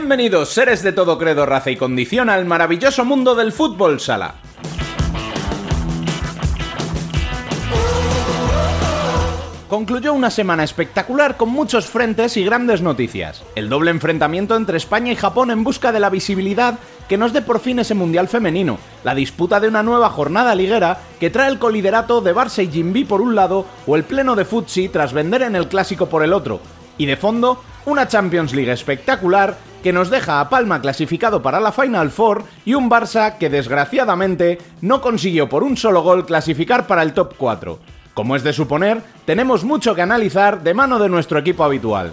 Bienvenidos, seres de todo credo, raza y condición, al maravilloso mundo del fútbol sala. Concluyó una semana espectacular con muchos frentes y grandes noticias. El doble enfrentamiento entre España y Japón en busca de la visibilidad que nos dé por fin ese Mundial femenino, la disputa de una nueva jornada liguera que trae el coliderato de Barça y Jimby por un lado o el pleno de Futsi tras vender en el clásico por el otro, y de fondo, una Champions League espectacular que nos deja a Palma clasificado para la Final Four y un Barça que desgraciadamente no consiguió por un solo gol clasificar para el top 4. Como es de suponer, tenemos mucho que analizar de mano de nuestro equipo habitual.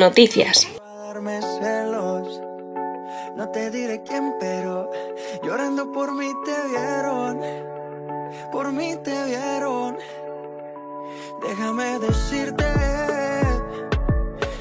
Noticias. para darme celos. No te diré quién, pero llorando por mí te vieron. Por mí te vieron. Déjame decirte.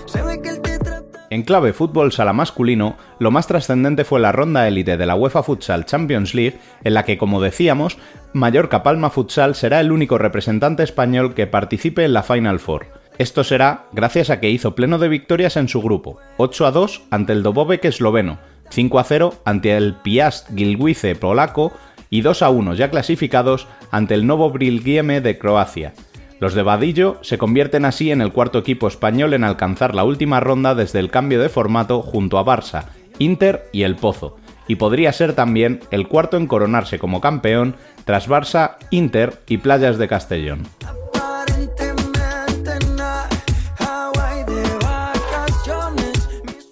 Se ve que él te trata. En clave fútbol sala masculino, lo más trascendente fue la ronda élite de la UEFA Futsal Champions League, en la que, como decíamos, Mallorca Palma Futsal será el único representante español que participe en la Final Four. Esto será gracias a que hizo pleno de victorias en su grupo, 8 a 2 ante el Dobovek esloveno, 5 a 0 ante el Piast Gilguice polaco y 2 a 1 ya clasificados ante el Novo Brilgieme de Croacia. Los de Vadillo se convierten así en el cuarto equipo español en alcanzar la última ronda desde el cambio de formato junto a Barça, Inter y El Pozo, y podría ser también el cuarto en coronarse como campeón tras Barça, Inter y Playas de Castellón.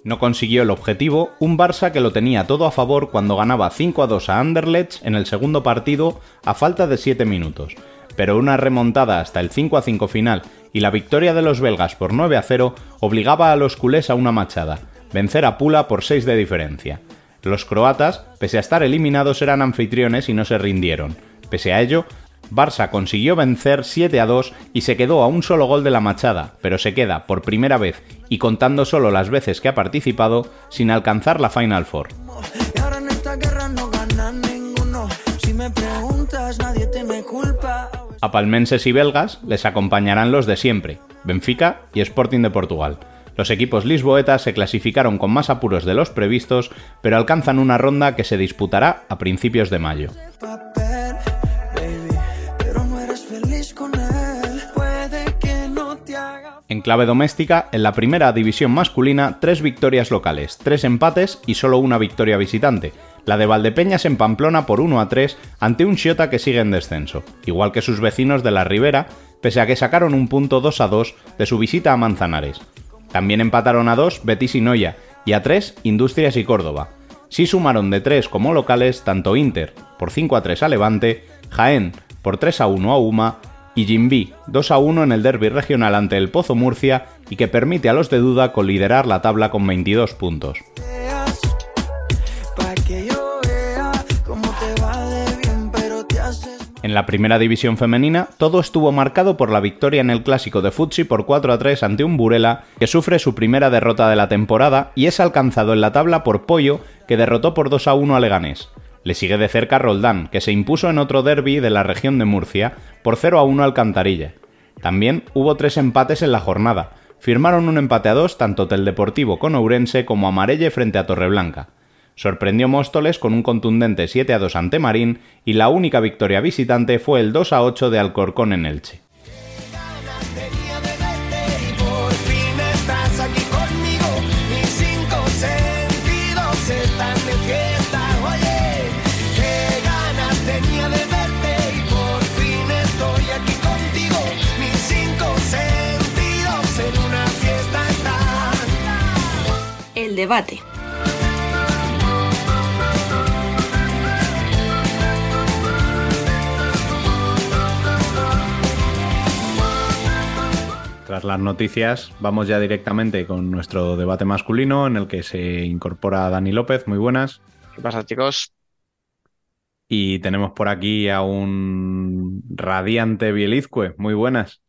No consiguió el objetivo un Barça que lo tenía todo a favor cuando ganaba 5 a 2 a Anderlecht en el segundo partido a falta de 7 minutos, pero una remontada hasta el 5 a 5 final y la victoria de los belgas por 9 a 0 obligaba a los culés a una machada, vencer a Pula por 6 de diferencia. Los croatas, pese a estar eliminados, eran anfitriones y no se rindieron. Pese a ello, Barça consiguió vencer 7 a 2 y se quedó a un solo gol de la machada, pero se queda por primera vez y contando solo las veces que ha participado sin alcanzar la Final Four. A palmenses y belgas les acompañarán los de siempre, Benfica y Sporting de Portugal. Los equipos lisboetas se clasificaron con más apuros de los previstos, pero alcanzan una ronda que se disputará a principios de mayo. En clave doméstica, en la primera división masculina, tres victorias locales, tres empates y solo una victoria visitante. La de Valdepeñas en Pamplona por 1 a 3 ante un Chiota que sigue en descenso, igual que sus vecinos de la Ribera, pese a que sacaron un punto 2 a 2 de su visita a Manzanares. También empataron a 2 Betis y Noya, y a 3 Industrias y Córdoba. Sí sumaron de 3 como locales tanto Inter por 5 a 3 a Levante, Jaén por 3 a 1 a Uma y Jimby 2 a 1 en el derby regional ante el Pozo Murcia y que permite a los de duda coliderar la tabla con 22 puntos. En la primera división femenina, todo estuvo marcado por la victoria en el clásico de Futsi por 4 a 3 ante un Burela que sufre su primera derrota de la temporada y es alcanzado en la tabla por Pollo que derrotó por 2 a 1 a Leganés. Le sigue de cerca Roldán, que se impuso en otro derby de la región de Murcia por 0 a 1 al Cantarilla. También hubo tres empates en la jornada. Firmaron un empate a dos tanto Deportivo con Ourense como Amarelle frente a Torreblanca. Sorprendió Móstoles con un contundente 7 a 2 ante Marín y la única victoria visitante fue el 2 a 8 de Alcorcón en Elche. Debate. Tras las noticias, vamos ya directamente con nuestro debate masculino en el que se incorpora Dani López. Muy buenas. ¿Qué pasa, chicos? Y tenemos por aquí a un radiante Bielizcue. Muy buenas.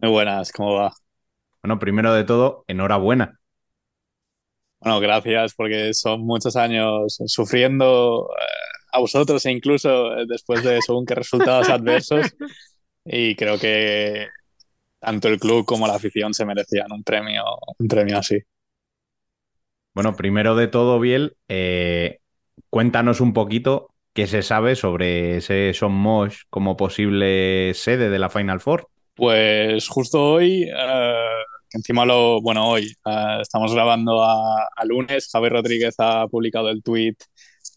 Muy buenas, ¿cómo va? Bueno, primero de todo, enhorabuena. Bueno, gracias porque son muchos años sufriendo eh, a vosotros e incluso eh, después de según qué resultados adversos y creo que tanto el club como la afición se merecían un premio, un premio así. Bueno, primero de todo, Biel, eh, cuéntanos un poquito qué se sabe sobre ese Son Mosh como posible sede de la Final Four. Pues justo hoy encima lo, bueno, hoy eh, estamos grabando a, lunes, Javier Rodríguez ha publicado el tweet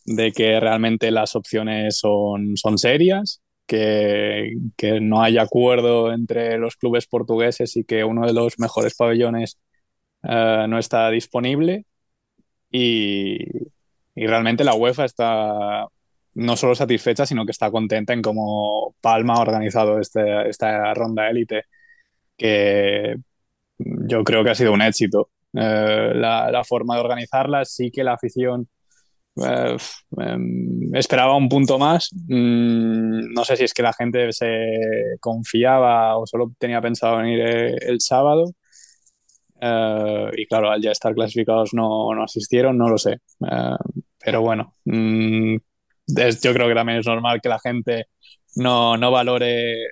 de que realmente las opciones son, son serias, que, que, no hay acuerdo entre los clubes portugueses y que uno de los mejores pabellones eh, no está disponible. Y, y, realmente la UEFA está no solo satisfecha, sino que está contenta en cómo Palma ha organizado este, esta ronda élite, que yo creo que ha sido un éxito. Eh, la, forma de organizarla, sí que la afición eh, em, esperaba un punto más. Mm, no sé si es que la gente se confiaba o solo tenía pensado venir eh, el sábado. y claro, al ya estar clasificados no, no asistieron, no lo sé. pero bueno, mm, yo creo que también es normal que la gente no, no valore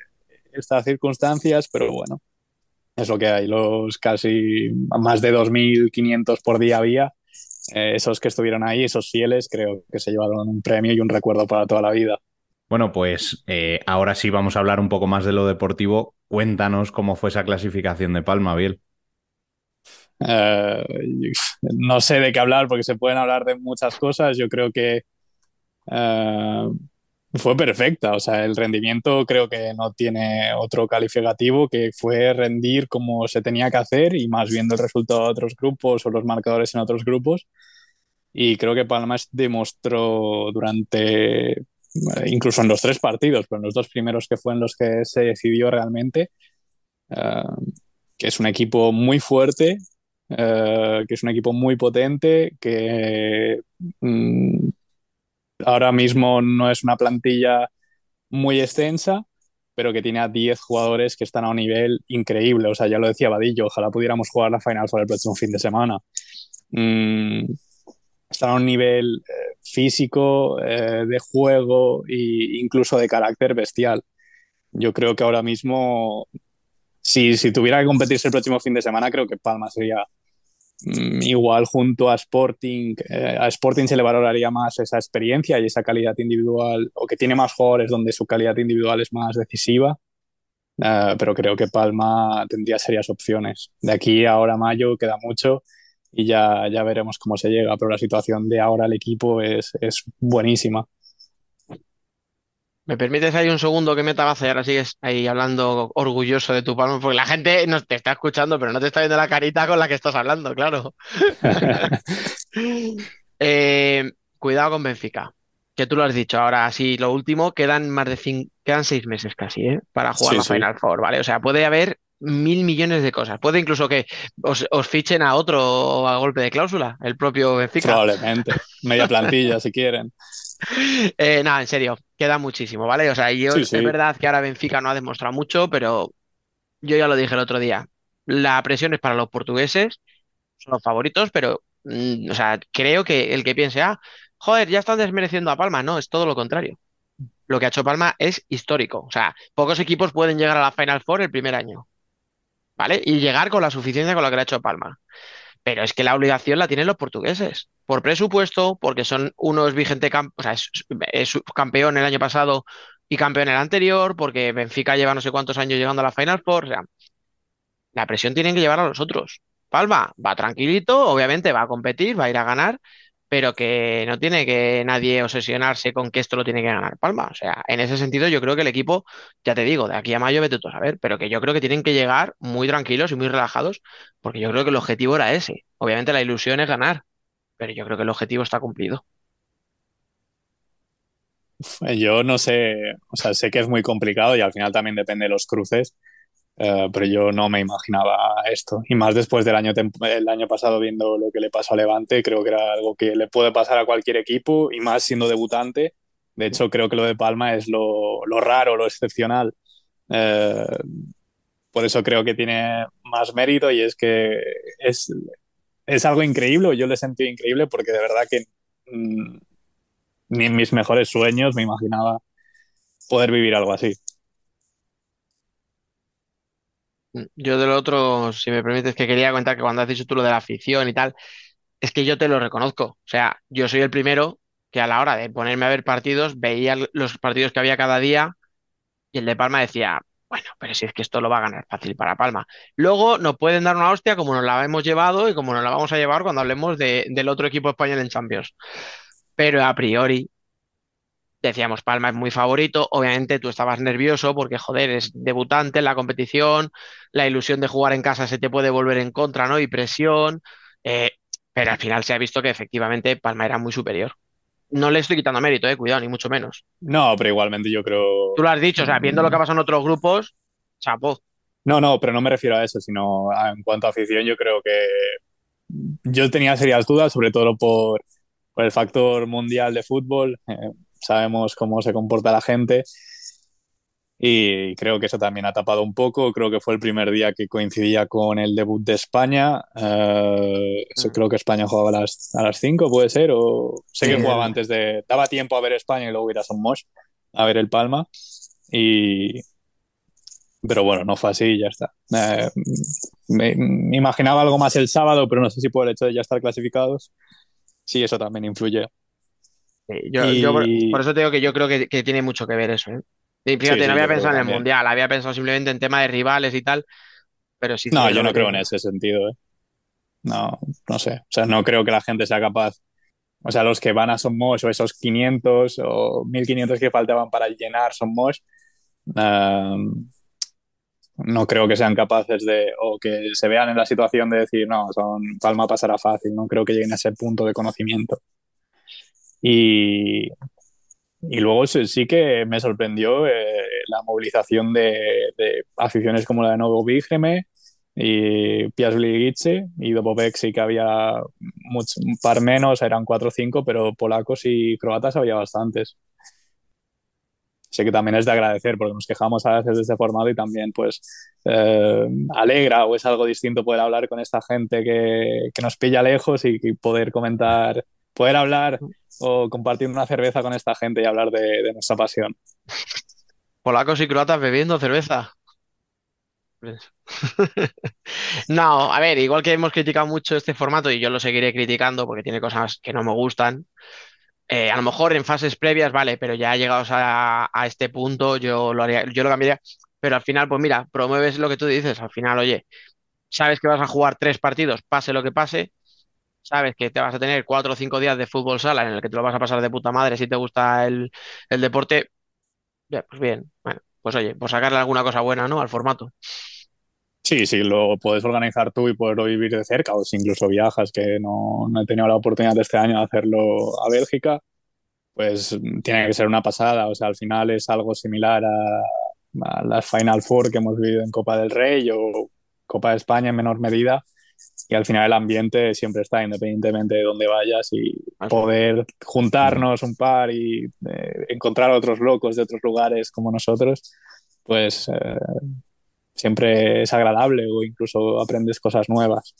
estas circunstancias, pero bueno, es lo que hay, los casi más de 2.500 por día había. Eh, esos que estuvieron ahí, esos fieles, creo que se llevaron un premio y un recuerdo para toda la vida. Bueno, pues eh, ahora sí vamos a hablar un poco más de lo deportivo. Cuéntanos cómo fue esa clasificación de Palma, Biel. Eh, no sé de qué hablar porque se pueden hablar de muchas cosas. Yo creo que fue perfecta, o sea, el rendimiento creo que no tiene otro calificativo que fue rendir como se tenía que hacer y más viendo el resultado de otros grupos o los marcadores en otros grupos. Y creo que Palmas demostró durante, incluso en los tres partidos, pero en los dos primeros que fue en los que se decidió realmente, eh, que es un equipo muy fuerte, eh, que es un equipo muy potente, que mm, ahora mismo no es una plantilla muy extensa, pero que tiene a 10 jugadores que están a un nivel increíble. O sea, ya lo decía Vadillo, ojalá pudiéramos jugar la Final Four el próximo fin de semana. Mm, están a un nivel eh, físico, eh, de juego e incluso de carácter bestial. Yo creo que ahora mismo, si, si tuviera que competirse el próximo fin de semana, creo que Palma sería igual junto a Sporting, eh, a Sporting se le valoraría más esa experiencia y esa calidad individual, o que tiene más jugadores donde su calidad individual es más decisiva, eh, pero creo que Palma tendría serias opciones. De aquí a ahora mayo queda mucho y ya, ya veremos cómo se llega, pero la situación de ahora el equipo es, es buenísima. ¿Me permites ahí un segundo que me tabaza y ahora sigues ahí hablando orgulloso de tu palma? Porque la gente no te está escuchando, pero no te está viendo la carita con la que estás hablando, claro. Eh, cuidado con Benfica, que tú lo has dicho. Ahora sí, lo último, quedan más de cinco, quedan seis meses casi, ¿eh? Para jugar la Final Four, ¿vale? O sea, puede haber mil millones de cosas. Puede incluso que os, os, fichen a otro a golpe de cláusula, el propio Benfica. Probablemente. Media plantilla, si quieren. Eh, nada, en serio, queda muchísimo, ¿vale? O sea, yo es verdad que ahora Benfica no ha demostrado mucho, pero yo ya lo dije el otro día. La presión es para los portugueses, son los favoritos, pero, mm, o sea, creo que el que piense, ah, joder, ya están desmereciendo a Palma. No, es todo lo contrario. Lo que ha hecho Palma es histórico. O sea, pocos equipos pueden llegar a la Final Four el primer año. ¿Vale? Y llegar con la suficiencia con lo que le ha hecho Palma. Pero es que la obligación la tienen los portugueses. Por presupuesto, porque son unos vigente es, campeón el año pasado y campeón el anterior, porque Benfica lleva no sé cuántos años llegando a la Final Four. O sea, la presión tienen que llevar a los otros. Palma va tranquilito, obviamente va a competir, va a ir a ganar, pero que no tiene que nadie obsesionarse con que esto lo tiene que ganar Palma. O sea, en ese sentido yo creo que el equipo, ya te digo, de aquí a mayo vete tú a saber, pero que yo creo que tienen que llegar muy tranquilos y muy relajados, porque yo creo que el objetivo era ese. Obviamente la ilusión es ganar, pero yo creo que el objetivo está cumplido. Yo no sé, o sea, sé que es muy complicado y al final también depende de los cruces, eh, pero yo no me imaginaba esto. Y más después del año, el año pasado viendo lo que le pasó a Levante, creo que era algo que le puede pasar a cualquier equipo y más siendo debutante. De hecho, creo que lo de Palma es lo, lo raro, lo excepcional. Eh, por eso creo que tiene más mérito y es que es, es algo increíble. Yo lo he sentido increíble porque de verdad que mm, ni en mis mejores sueños me imaginaba poder vivir algo así. Yo del otro, si me permites, que quería contar que cuando has dicho tú lo de la afición y tal, es que yo te lo reconozco. O sea, yo soy el primero que a la hora de ponerme a ver partidos, veía los partidos que había cada día y el de Palma decía, bueno, pero si es que esto lo va a ganar fácil para Palma. Luego nos pueden dar una hostia como nos la hemos llevado y como nos la vamos a llevar cuando hablemos del otro equipo español en Champions. Pero a priori, Decíamos, Palma es muy favorito. Obviamente tú estabas nervioso porque, joder, es debutante en la competición, la ilusión de jugar en casa se te puede volver en contra, ¿no? Y presión. Eh, pero al final se ha visto que efectivamente Palma era muy superior. No le estoy quitando mérito, eh, cuidado, ni mucho menos. No, pero igualmente yo creo. Tú lo has dicho, o sea, viendo lo que ha pasado en otros grupos, chapo. No, no, pero no me refiero a eso, sino en cuanto a afición, yo creo que yo tenía serias dudas, sobre todo por, el factor mundial de fútbol. Eh, sabemos cómo se comporta la gente y creo que eso también ha tapado un poco. Creo que fue el primer día que coincidía con el debut de España. Eh, mm. creo que España jugaba a las, a las 5, puede ser, o sé que jugaba antes de... Daba tiempo a ver España y luego ir a Son Mosh a ver el Palma. Y... Pero bueno, no fue así y ya está. Eh, me, me, imaginaba algo más el sábado, pero no sé si por el hecho de ya estar clasificados, sí, eso también influye yo, por, eso te digo que yo creo que, tiene mucho que ver eso. ¿eh? fíjate, no había pensado en el Mundial, había pensado simplemente en tema de rivales y tal, pero sí. No, yo no creo en ese sentido. ¿eh? No, no sé. O sea, no creo que la gente sea capaz. O sea, los que van a Somos o esos 500 o 1500 que faltaban para llenar Somos, um, no creo que sean capaces de, o que se vean en la situación de decir, no, son, Palma pasará fácil, no creo que lleguen a ese punto de conocimiento. Y, y luego sí que me sorprendió eh, la movilización de, aficiones como la de Novo Vigreme y Piazli Gitze y Dobovec sí que había un par menos, eran cuatro o cinco, pero polacos y croatas había bastantes. Sé que también es de agradecer porque nos quejamos a veces de este formato y también pues eh, alegra o es algo distinto poder hablar con esta gente que, que nos pilla lejos y, y poder comentar, poder hablar o compartir una cerveza con esta gente y hablar de, nuestra pasión. Polacos y croatas bebiendo cerveza. no, a ver, igual que hemos criticado mucho este formato y yo lo seguiré criticando porque tiene cosas que no me gustan. Eh, a lo mejor en fases previas, vale, pero ya llegados a, a este punto, yo lo haría, yo lo cambiaría. Pero al final, pues mira, promueves lo que tú dices. Al final, oye, sabes que vas a jugar tres partidos, pase lo que pase, sabes que te vas a tener cuatro o cinco días de fútbol sala en el que te lo vas a pasar de puta madre si te gusta el, deporte, pues bien, bueno, pues oye, pues sacarle alguna cosa buena, ¿no? Al formato. Sí, sí, lo puedes organizar tú y poderlo vivir de cerca, o si incluso viajas, que no, he tenido la oportunidad este año de hacerlo a Bélgica, pues tiene que ser una pasada, o sea, al final es algo similar a, a las Final Four que hemos vivido en Copa del Rey o Copa de España en menor medida, y al final el ambiente siempre está, independientemente de dónde vayas y poder juntarnos un par y eh, encontrar otros locos de otros lugares como nosotros, pues eh, siempre es agradable o incluso aprendes cosas nuevas.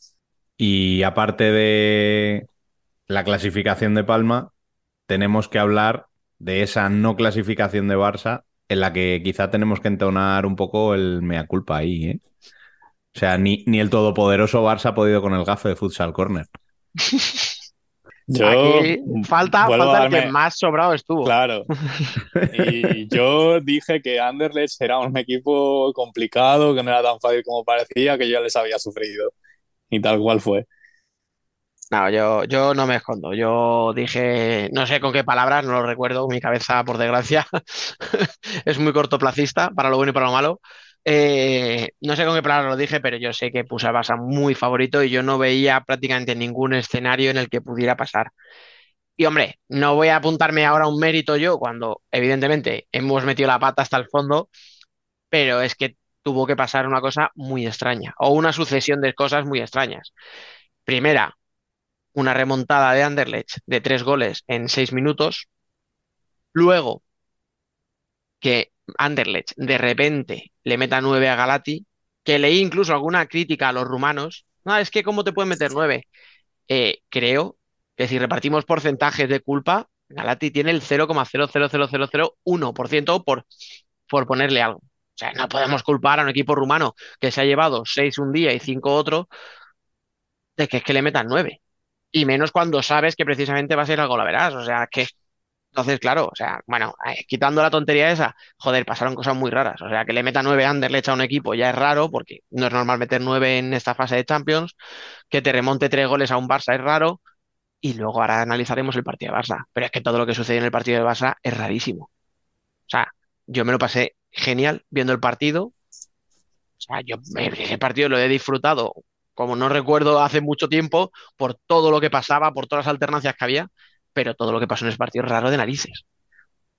Y aparte de la clasificación de Palma, tenemos que hablar de esa no clasificación de Barça en la que quizá tenemos que entonar un poco el mea culpa ahí, ¿eh? O sea, ni, ni el todopoderoso Barça ha podido con el gafe de futsal corner. Yo Aquí falta, falta el que más sobrado estuvo. Claro. Y yo dije que Anderlecht era un equipo complicado, que no era tan fácil como parecía, que yo les había sufrido. Y tal cual fue. No, yo, yo no me escondo. Yo dije, no sé con qué palabras, no lo recuerdo, mi cabeza, por desgracia, es muy cortoplacista para lo bueno y para lo malo. Eh, no sé con qué palabras lo dije, pero yo sé que puse a Barça muy favorito y yo no veía prácticamente ningún escenario en el que pudiera pasar. Y hombre, no voy a apuntarme ahora un mérito yo cuando evidentemente hemos metido la pata hasta el fondo, pero es que tuvo que pasar una cosa muy extraña o una sucesión de cosas muy extrañas. Primera, una remontada de Anderlecht de tres goles en seis minutos. Luego, que Anderlecht de repente le meta nueve a Galati, que leí incluso alguna crítica a los rumanos. No, es que ¿cómo te pueden meter nueve? Eh, creo que si repartimos porcentajes de culpa, Galati tiene el 0,00001% por, por ponerle algo. O sea, no podemos culpar a un equipo rumano que se ha llevado seis un día y cinco otro de que es que le metan nueve. Y menos cuando sabes que precisamente va a ser algo la verás. O sea, que entonces, claro, o sea, bueno, eh, quitando la tontería esa, joder, pasaron cosas muy raras. O sea, que le meta nueve Anderlecht a un equipo ya es raro, porque no es normal meter nueve en esta fase de Champions. Que te remonte tres goles a un Barça es raro. Y luego ahora analizaremos el partido de Barça. Pero es que todo lo que sucede en el partido de Barça es rarísimo. O sea, yo me lo pasé genial viendo el partido. O sea, yo ese partido lo he disfrutado como no recuerdo hace mucho tiempo, por todo lo que pasaba, por todas las alternancias que había pero todo lo que pasó en ese partido es raro de narices.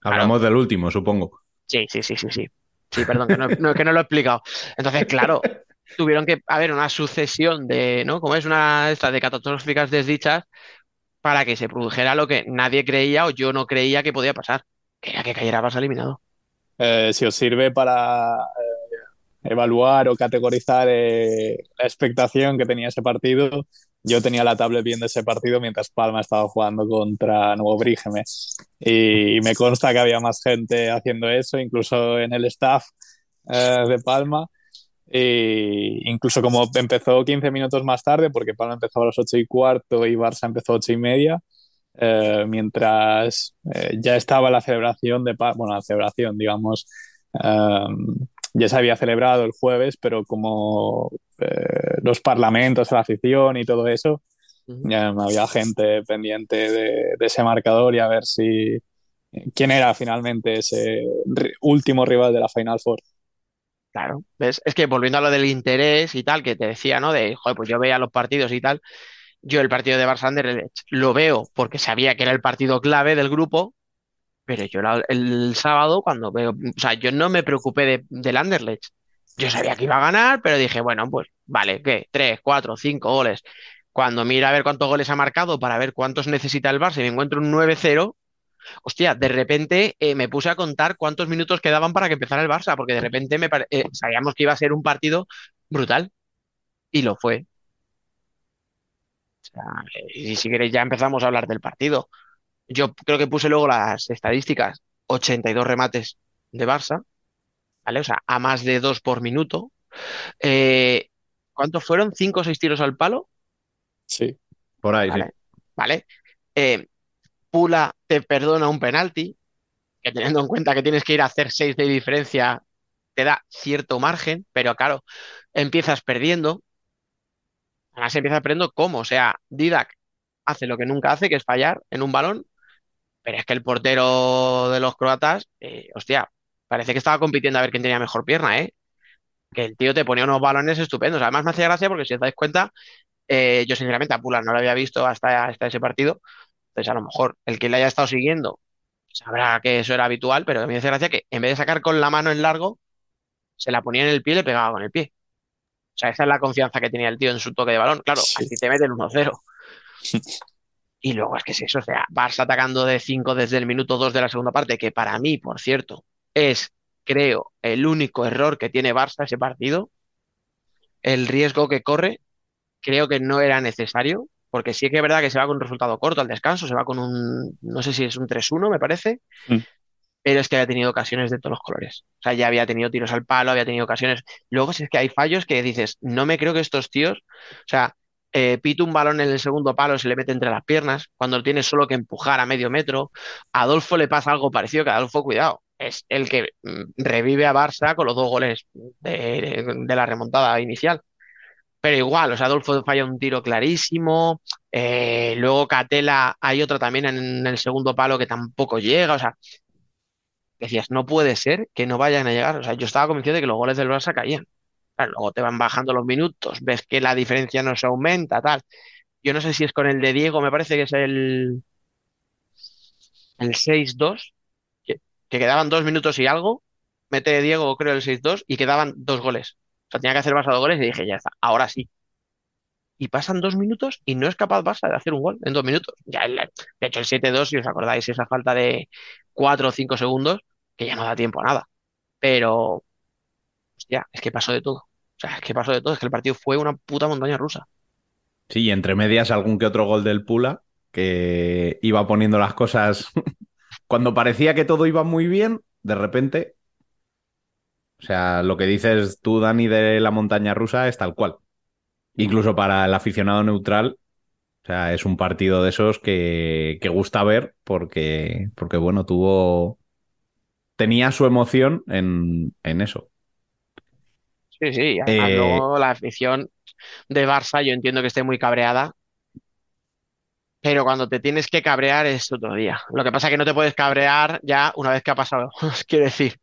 Hablamos del último, supongo. Sí, sí, sí, sí, sí. Sí, perdón, que no, que no lo he explicado. Entonces, claro, tuvieron que haber una sucesión de, ¿no? Como es una estas de catastróficas desdichas para que se produjera lo que nadie creía o yo no creía que podía pasar, que era que cayera Barça eliminado. Eh, si os sirve para eh, evaluar o categorizar eh, la expectación que tenía ese partido, yo tenía la tablet viendo ese partido mientras Palma estaba jugando contra Nuevo Brígeme. Y, me consta que había más gente haciendo eso, incluso en el staff eh, de Palma. Y incluso como empezó 15 minutos más tarde, porque Palma empezó a las 8 y cuarto y Barça empezó a 8 y media, eh, mientras eh, ya estaba la celebración de Palma, bueno, la celebración, digamos, ya se había celebrado el jueves, pero como eh, los parlamentos, la afición y todo eso, ya había gente pendiente de, ese marcador y a ver si quién era finalmente ese último rival de la Final Four. Claro, ¿ves? Es que volviendo a lo del interés y tal, que te decía, ¿no? De, joder, pues yo veía los partidos y tal. Yo el partido de Barça lo veo porque sabía que era el partido clave del grupo, pero yo el sábado cuando veo, o sea, yo no me preocupé de, del Anderlecht. Yo sabía que iba a ganar, pero dije, bueno, pues vale, ¿qué? Tres, cuatro, cinco goles. Cuando mira a ver cuántos goles ha marcado para ver cuántos necesita el Barça y me encuentro un 9-0, hostia, de repente eh, me puse a contar cuántos minutos quedaban para que empezara el Barça, porque de repente me eh, sabíamos que iba a ser un partido brutal y lo fue. y si queréis ya empezamos a hablar del partido. Yo creo que puse luego las estadísticas, 82 remates de Barça, ¿vale? O sea, a más de dos por minuto. Eh, ¿Cuántos fueron? ¿Cinco o seis tiros al palo? Sí, por ahí, vale. Vale. Eh, Pula te perdona un penalti, que teniendo en cuenta que tienes que ir a hacer seis de diferencia, te da cierto margen, pero claro, empiezas perdiendo. Además, empiezas perdiendo cómo. O sea, Didac hace lo que nunca hace, que es fallar en un balón pero es que el portero de los croatas, eh, hostia, parece que estaba compitiendo a ver quién tenía mejor pierna, ¿eh? Que el tío te ponía unos balones estupendos. Además me hacía gracia porque si os dais cuenta, eh, yo sinceramente a Pula no lo había visto hasta, hasta ese partido. Entonces a lo mejor el que le haya estado siguiendo sabrá que eso era habitual, pero me hace gracia que en vez de sacar con la mano en largo, se la ponía en el pie y le pegaba con el pie. O sea, esa es la confianza que tenía el tío en su toque de balón. Claro, así te meten 1-0. Y luego es que es eso, o sea, Barça atacando de 5 desde el minuto 2 de la segunda parte, que para mí, por cierto, es, creo, el único error que tiene Barça ese partido. El riesgo que corre, creo que no era necesario, porque sí que es verdad que se va con un resultado corto al descanso, se va con un, no sé si es un 3-1, me parece, Mm. pero es que había tenido ocasiones de todos los colores. O sea, ya había tenido tiros al palo, había tenido ocasiones. Luego, si es que hay fallos que dices, no me creo que estos tíos, o sea, eh, pito un balón en el segundo palo, se le mete entre las piernas, cuando tiene solo que empujar a medio metro. A Adolfo le pasa algo parecido, que Adolfo, cuidado, es el que mm, revive a Barça con los dos goles de, de la remontada inicial. Pero igual, o sea, Adolfo falla un tiro clarísimo. eh, luego Catela, hay otra también en el segundo palo que tampoco llega. O sea, decías, no puede ser que no vayan a llegar. O sea, yo estaba convencido de que los goles del Barça caían. Luego te van bajando los minutos, ves que la diferencia no se aumenta, tal. Yo no sé si es con el de Diego, me parece que es el, el 6-2, que, que quedaban dos minutos y algo. Mete Diego, creo, el 6-2 y quedaban dos goles. O sea, tenía que hacer Barça dos goles y dije, ya está, ahora sí. Y pasan dos minutos y no es capaz Barça de hacer un gol en dos minutos. De hecho, el 7-2, si os acordáis, esa falta de cuatro o cinco segundos, que ya no da tiempo a nada. Pero, hostia, es que pasó de todo. O sea, es que pasó de todo. Es que el partido fue una puta montaña rusa. Sí, y entre medias algún que otro gol del Pula que iba poniendo las cosas cuando parecía que todo iba muy bien, de repente. O sea, lo que dices tú, Dani, de la montaña rusa es tal cual. Incluso para el aficionado neutral, o sea, es un partido de esos que, que gusta ver porque, porque, bueno, tuvo. Tenía su emoción en, en eso. Sí, sí. Además, Eh, luego la afición de Barça, yo entiendo que esté muy cabreada. Pero cuando te tienes que cabrear es otro día. Lo que pasa es que no te puedes cabrear ya una vez que ha pasado. Quiero decir,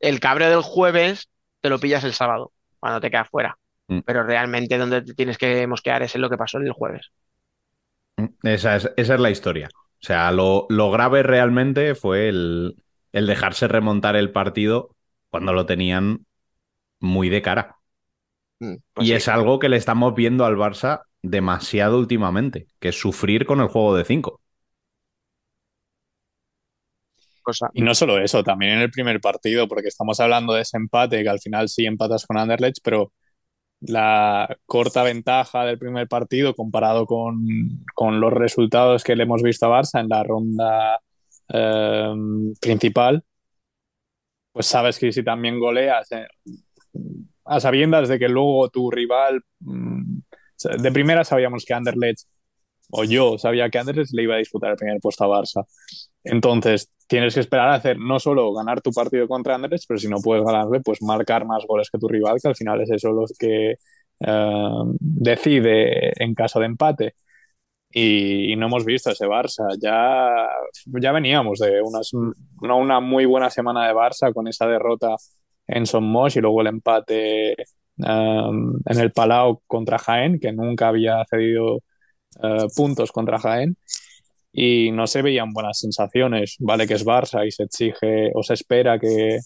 el cabreo del jueves te lo pillas el sábado, cuando te quedas fuera. Mm. Pero realmente donde te tienes que mosquear es en lo que pasó el jueves. Esa es, esa es la historia. O sea, lo, lo grave realmente fue el, el dejarse remontar el partido cuando lo tenían muy de cara. Mm, pues y sí. es algo que le estamos viendo al Barça demasiado últimamente, que es sufrir con el juego de cinco. cosa. Y no solo eso, también en el primer partido, porque estamos hablando de ese empate, que al final sí empatas con Anderlecht, pero la corta ventaja del primer partido comparado con, con los resultados que le hemos visto a Barça en la ronda eh, principal, pues sabes que si también goleas, eh, a sabiendas de que luego tu rival, mm, de primera sabíamos que Anderlecht, o yo sabía que Anderlecht le iba a disputar el primer puesto a Barça. Entonces, tienes que esperar a hacer no solo ganar tu partido contra Anderlecht, pero si no puedes ganarle, pues marcar más goles que tu rival, que al final es eso lo que eh, decide en caso de empate. Y, no hemos visto ese Barça. Ya, ya veníamos de unas, una, una, muy buena semana de Barça con esa derrota en Son Moix y luego el empate um, en el Palau contra Jaén, que nunca había cedido uh, puntos contra Jaén. Y no se veían buenas sensaciones. Vale que es Barça y se exige o se espera que,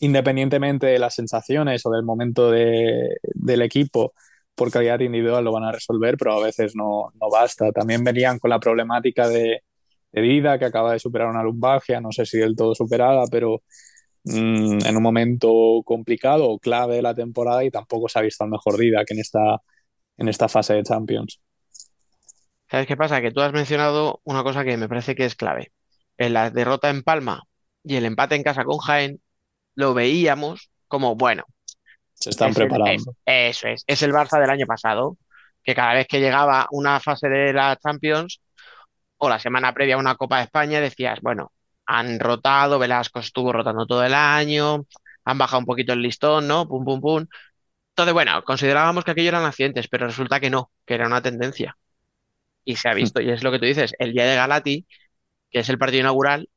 independientemente de las sensaciones o del momento de, del equipo, por calidad individual lo van a resolver, pero a veces no, no basta. También venían con la problemática de, de, Dida, que acaba de superar una lumbalgia, no sé si del todo superada, pero mmm, en un momento complicado o clave de la temporada y tampoco se ha visto el mejor Dida que en esta, en esta fase de Champions. ¿Sabes qué pasa? Que tú has mencionado una cosa que me parece que es clave. En la derrota en Palma y el empate en casa con Jaén, lo veíamos como, bueno, se están es preparando. El, es, eso es, es el Barça del año pasado, que cada vez que llegaba una fase de la Champions o la semana previa a una Copa de España decías, bueno, han rotado, Velasco estuvo rotando todo el año, han bajado un poquito el listón, ¿no? Pum, pum, pum. Entonces, bueno, considerábamos que aquello eran accidentes, pero resulta que no, que era una tendencia. Y se ha visto, y es lo que tú dices, el día de Galati, que es el partido inaugural,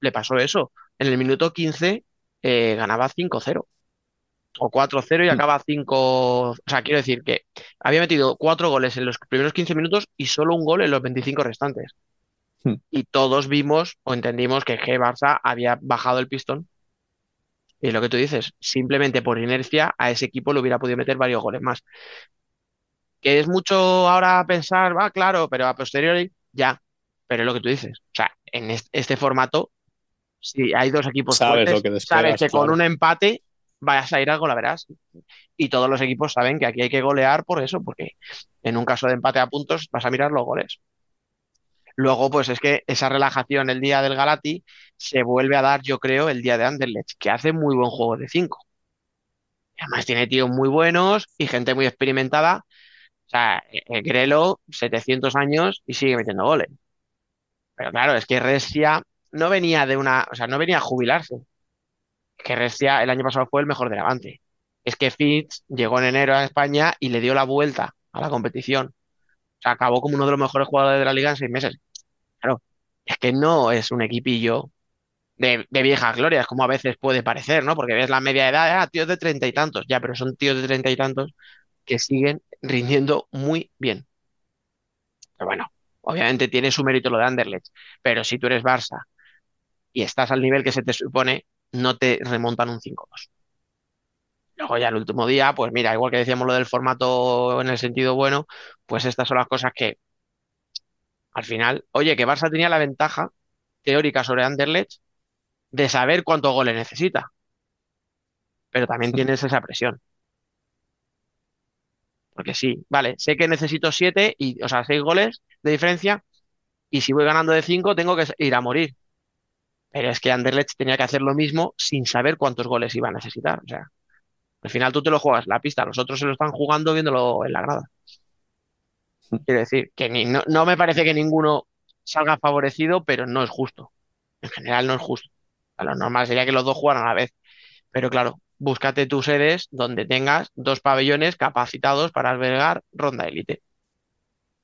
le pasó eso. En el minuto 15 eh, ganaba 5-0 o 4-0 y acaba 5. O sea, quiero decir que había metido cuatro goles en los primeros 15 minutos y solo un gol en los 25 restantes. Hmm. Y todos vimos o entendimos que G Barça había bajado el pistón. Y lo que tú dices, simplemente por inercia a ese equipo le hubiera podido meter varios goles más. Que es mucho ahora pensar, va, claro, pero a posteriori ya. Pero es lo que tú dices. O sea, en este, formato, si hay dos equipos sabes fuertes, lo que despegas, sabes que claro. con un empate vayas a ir algo, la verás. Y todos los equipos saben que aquí hay que golear por eso, porque en un caso de empate a puntos vas a mirar los goles. Luego, pues es que esa relajación el día del Galati se vuelve a dar, yo creo, el día de Anderlecht, que hace muy buen juego de 5. Además tiene tíos muy buenos y gente muy experimentada. O sea, eh, eh, Grelo, 700 años y sigue metiendo goles. Pero claro, es que Restia no venía de una, o sea, no venía a jubilarse. Que Restia el año pasado fue el mejor de Levante. Es que Fitz llegó en enero a España y le dio la vuelta a la competición. O sea, acabó como uno de los mejores jugadores de la liga en seis meses. Es que no es un equipillo de, de viejas glorias, como a veces puede parecer, ¿no? Porque ves la media edad, ah, tíos de treinta y tantos, ya, pero son tíos de treinta y tantos que siguen rindiendo muy bien. Pero bueno, obviamente tiene su mérito lo de Anderlecht, pero si tú eres Barça y estás al nivel que se te supone, no te remontan un 5-2. Luego ya el último día, pues mira, igual que decíamos lo del formato en el sentido bueno, pues estas son las cosas que al final, oye, que Barça tenía la ventaja teórica sobre Anderlecht de saber cuántos goles necesita. Pero también tienes esa presión. Porque sí, vale, sé que necesito siete, y, o sea, seis goles de diferencia, y si voy ganando de cinco, tengo que ir a morir. Pero es que Anderlecht tenía que hacer lo mismo sin saber cuántos goles iba a necesitar. O sea, al final tú te lo juegas la pista, los otros se lo están jugando viéndolo en la grada. Quiero decir, que no, no me parece que ninguno salga favorecido, pero no es justo. En general no es justo. A lo normal sería que los dos jugaran a la vez. Pero claro, búscate tus sedes donde tengas dos pabellones capacitados para albergar ronda élite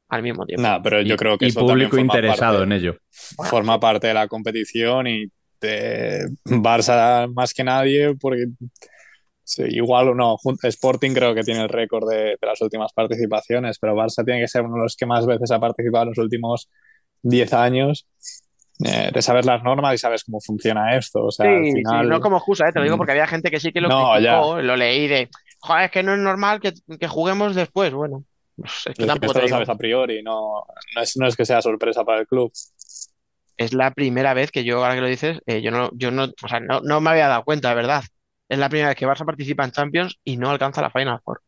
al mismo tiempo. Pero yo creo que y público interesado en ello. Forma parte de la competición y de Barça más que nadie, porque igual no, Sporting creo que tiene el récord de, de, las últimas participaciones, pero Barça tiene que ser uno de los que más veces ha participado en los últimos 10 años eh, de saber las normas y sabes cómo funciona esto. O sea, sí, al final... sí, no como excusa, ¿eh? te lo digo porque había gente que sí que lo No, criticó, ya. lo leí de, joder, es que no es normal que, que juguemos después. Bueno, pues es que Es que tampoco esto te lo digo. sabes a priori, no, no, es, no es que sea sorpresa para el club. Es la primera vez que yo, ahora que lo dices, eh, yo no, yo no, o sea, no, no me había dado cuenta, de verdad. Es la primera vez que Barça participa en Champions y no alcanza la Final Four.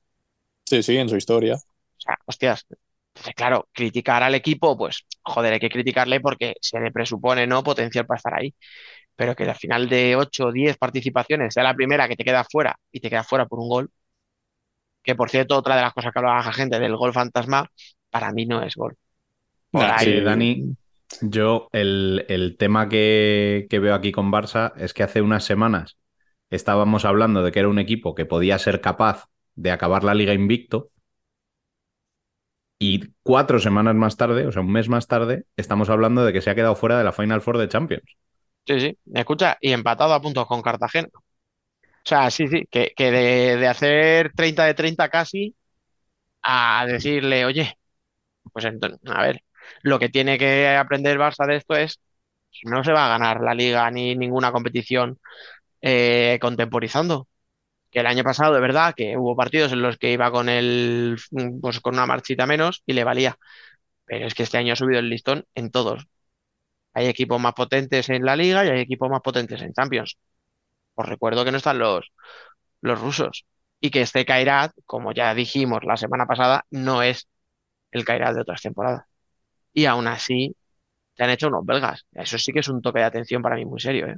Sí, sí, en su historia. O sea, hostias. Entonces, claro, criticar al equipo, pues, joder, hay que criticarle porque se le presupone, ¿no? Potencial para estar ahí. Pero que al final de 8 o 10 participaciones sea la primera que te queda fuera y te queda fuera por un gol, que por cierto, otra de las cosas que hablaba la gente del gol fantasma, para mí no es gol. Nah, Sí, Dani, yo el, el tema que, que veo aquí con Barça es que hace unas semanas estábamos hablando de que era un equipo que podía ser capaz de acabar la liga invicto y cuatro semanas más tarde, o sea, un mes más tarde, estamos hablando de que se ha quedado fuera de la Final Four de Champions. Sí, sí, me escucha, y empatado a puntos con Cartagena. O sea, sí, sí, que, que de, de hacer 30 de 30 casi a decirle, oye, pues entonces, a ver, lo que tiene que aprender Barça de esto es no se va a ganar la liga ni ninguna competición eh, contemporizando. Que el año pasado, de verdad, que hubo partidos en los que iba con el, pues con una marchita menos y le valía. Pero es que este año ha subido el listón en todos. Hay equipos más potentes en la liga y hay equipos más potentes en Champions. Os recuerdo que no están los, los rusos. Y que este Kairat, como ya dijimos la semana pasada, no es el Kairat de otras temporadas. Y aún así, te han hecho unos belgas. Eso sí que es un toque de atención para mí muy serio, ¿eh?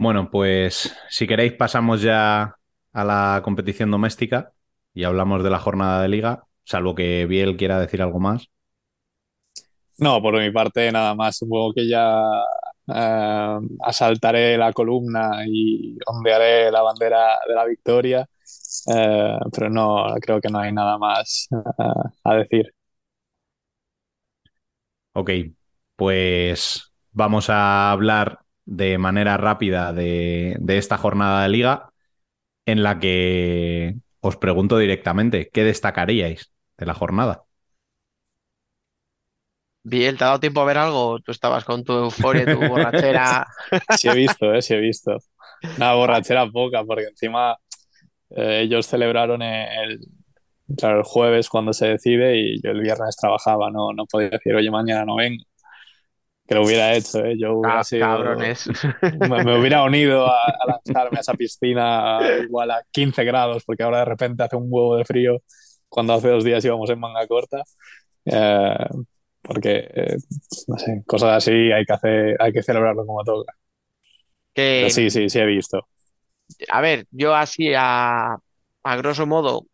Bueno, pues si queréis pasamos ya a la competición doméstica y hablamos de la jornada de liga, salvo que Biel quiera decir algo más. No, por mi parte nada más. Supongo que ya eh, asaltaré la columna y ondearé la bandera de la victoria. Eh, pero no, creo que no hay nada más eh, a decir. Ok, pues vamos a hablar de manera rápida de, de esta jornada de liga en la que os pregunto directamente, ¿qué destacaríais de la jornada? Biel, ¿te ha dado tiempo a ver algo? Tú estabas con tu euforia y tu borrachera. Sí he visto, eh, sí he visto. Una borrachera poca, porque encima eh, ellos celebraron el, claro, el jueves cuando se decide y yo el viernes trabajaba, no, no podía decir, oye, mañana no vengo. Que lo hubiera hecho, ¿eh? Yo hubiera sido, Cabrones. me, me hubiera unido a, a lanzarme a esa piscina igual a 15 grados, porque ahora de repente hace un huevo de frío cuando hace dos días íbamos en manga corta. Eh, porque, eh, no sé, cosas así hay que, hacer, hay que celebrarlo como toca. Que, sí, sí, sí he visto. a ver, yo así a, a grosso modo,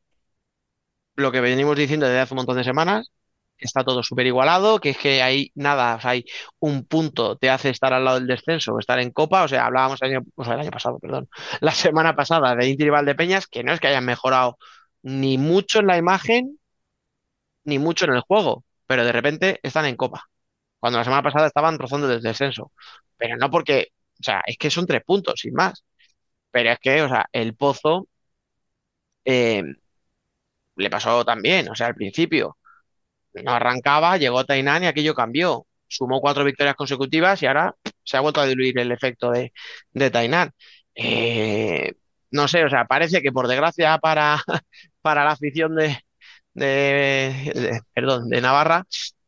lo que venimos diciendo desde hace un montón de semanas, está todo súper igualado, que es que hay nada, o sea, hay un punto te hace estar al lado del descenso o estar en Copa, o sea, hablábamos el año, o el año pasado, perdón, la semana pasada de Inter y Valdepeñas, que no es que hayan mejorado ni mucho en la imagen, ni mucho en el juego, pero de repente están en Copa, cuando la semana pasada estaban rozando el descenso, pero no porque, o sea, es que son tres puntos, sin más, pero es que, o sea, el Pozo eh, le pasó también, o sea, al principio no arrancaba, llegó Tainan y aquello cambió. Sumó cuatro victorias consecutivas y ahora se ha vuelto a diluir el efecto de, de Tainan. Eh, no sé, o sea, parece que por desgracia para, para la afición de, de- perdón, de Navarra,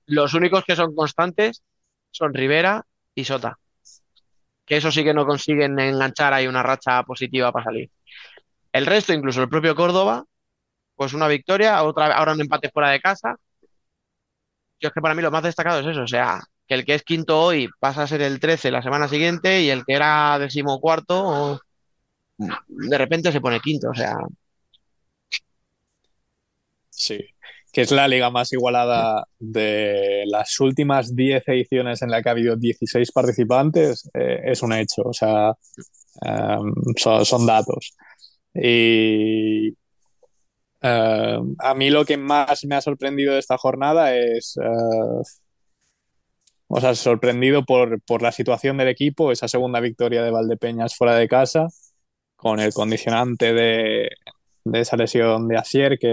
los únicos que son constantes son Rivera y Sota, que eso sí que no consiguen enganchar ahí una racha positiva para salir. El resto, incluso el propio Córdoba, pues una victoria, otra, ahora un empate fuera de casa. Yo es que para mí lo más destacado es eso, o sea, que el que es quinto hoy pasa a ser el 13 la semana siguiente y el que era decimocuarto de repente se pone quinto, o sea, Sí, que es la liga más igualada de las últimas 10 ediciones en la que ha habido 16 participantes, eh, es un hecho, o sea, son, son, datos. Y uh, a mí lo que más me ha sorprendido de esta jornada es, uh, o sea, sorprendido por, por la situación del equipo, esa segunda victoria de Valdepeñas fuera de casa, con el condicionante de, de esa lesión de Asier que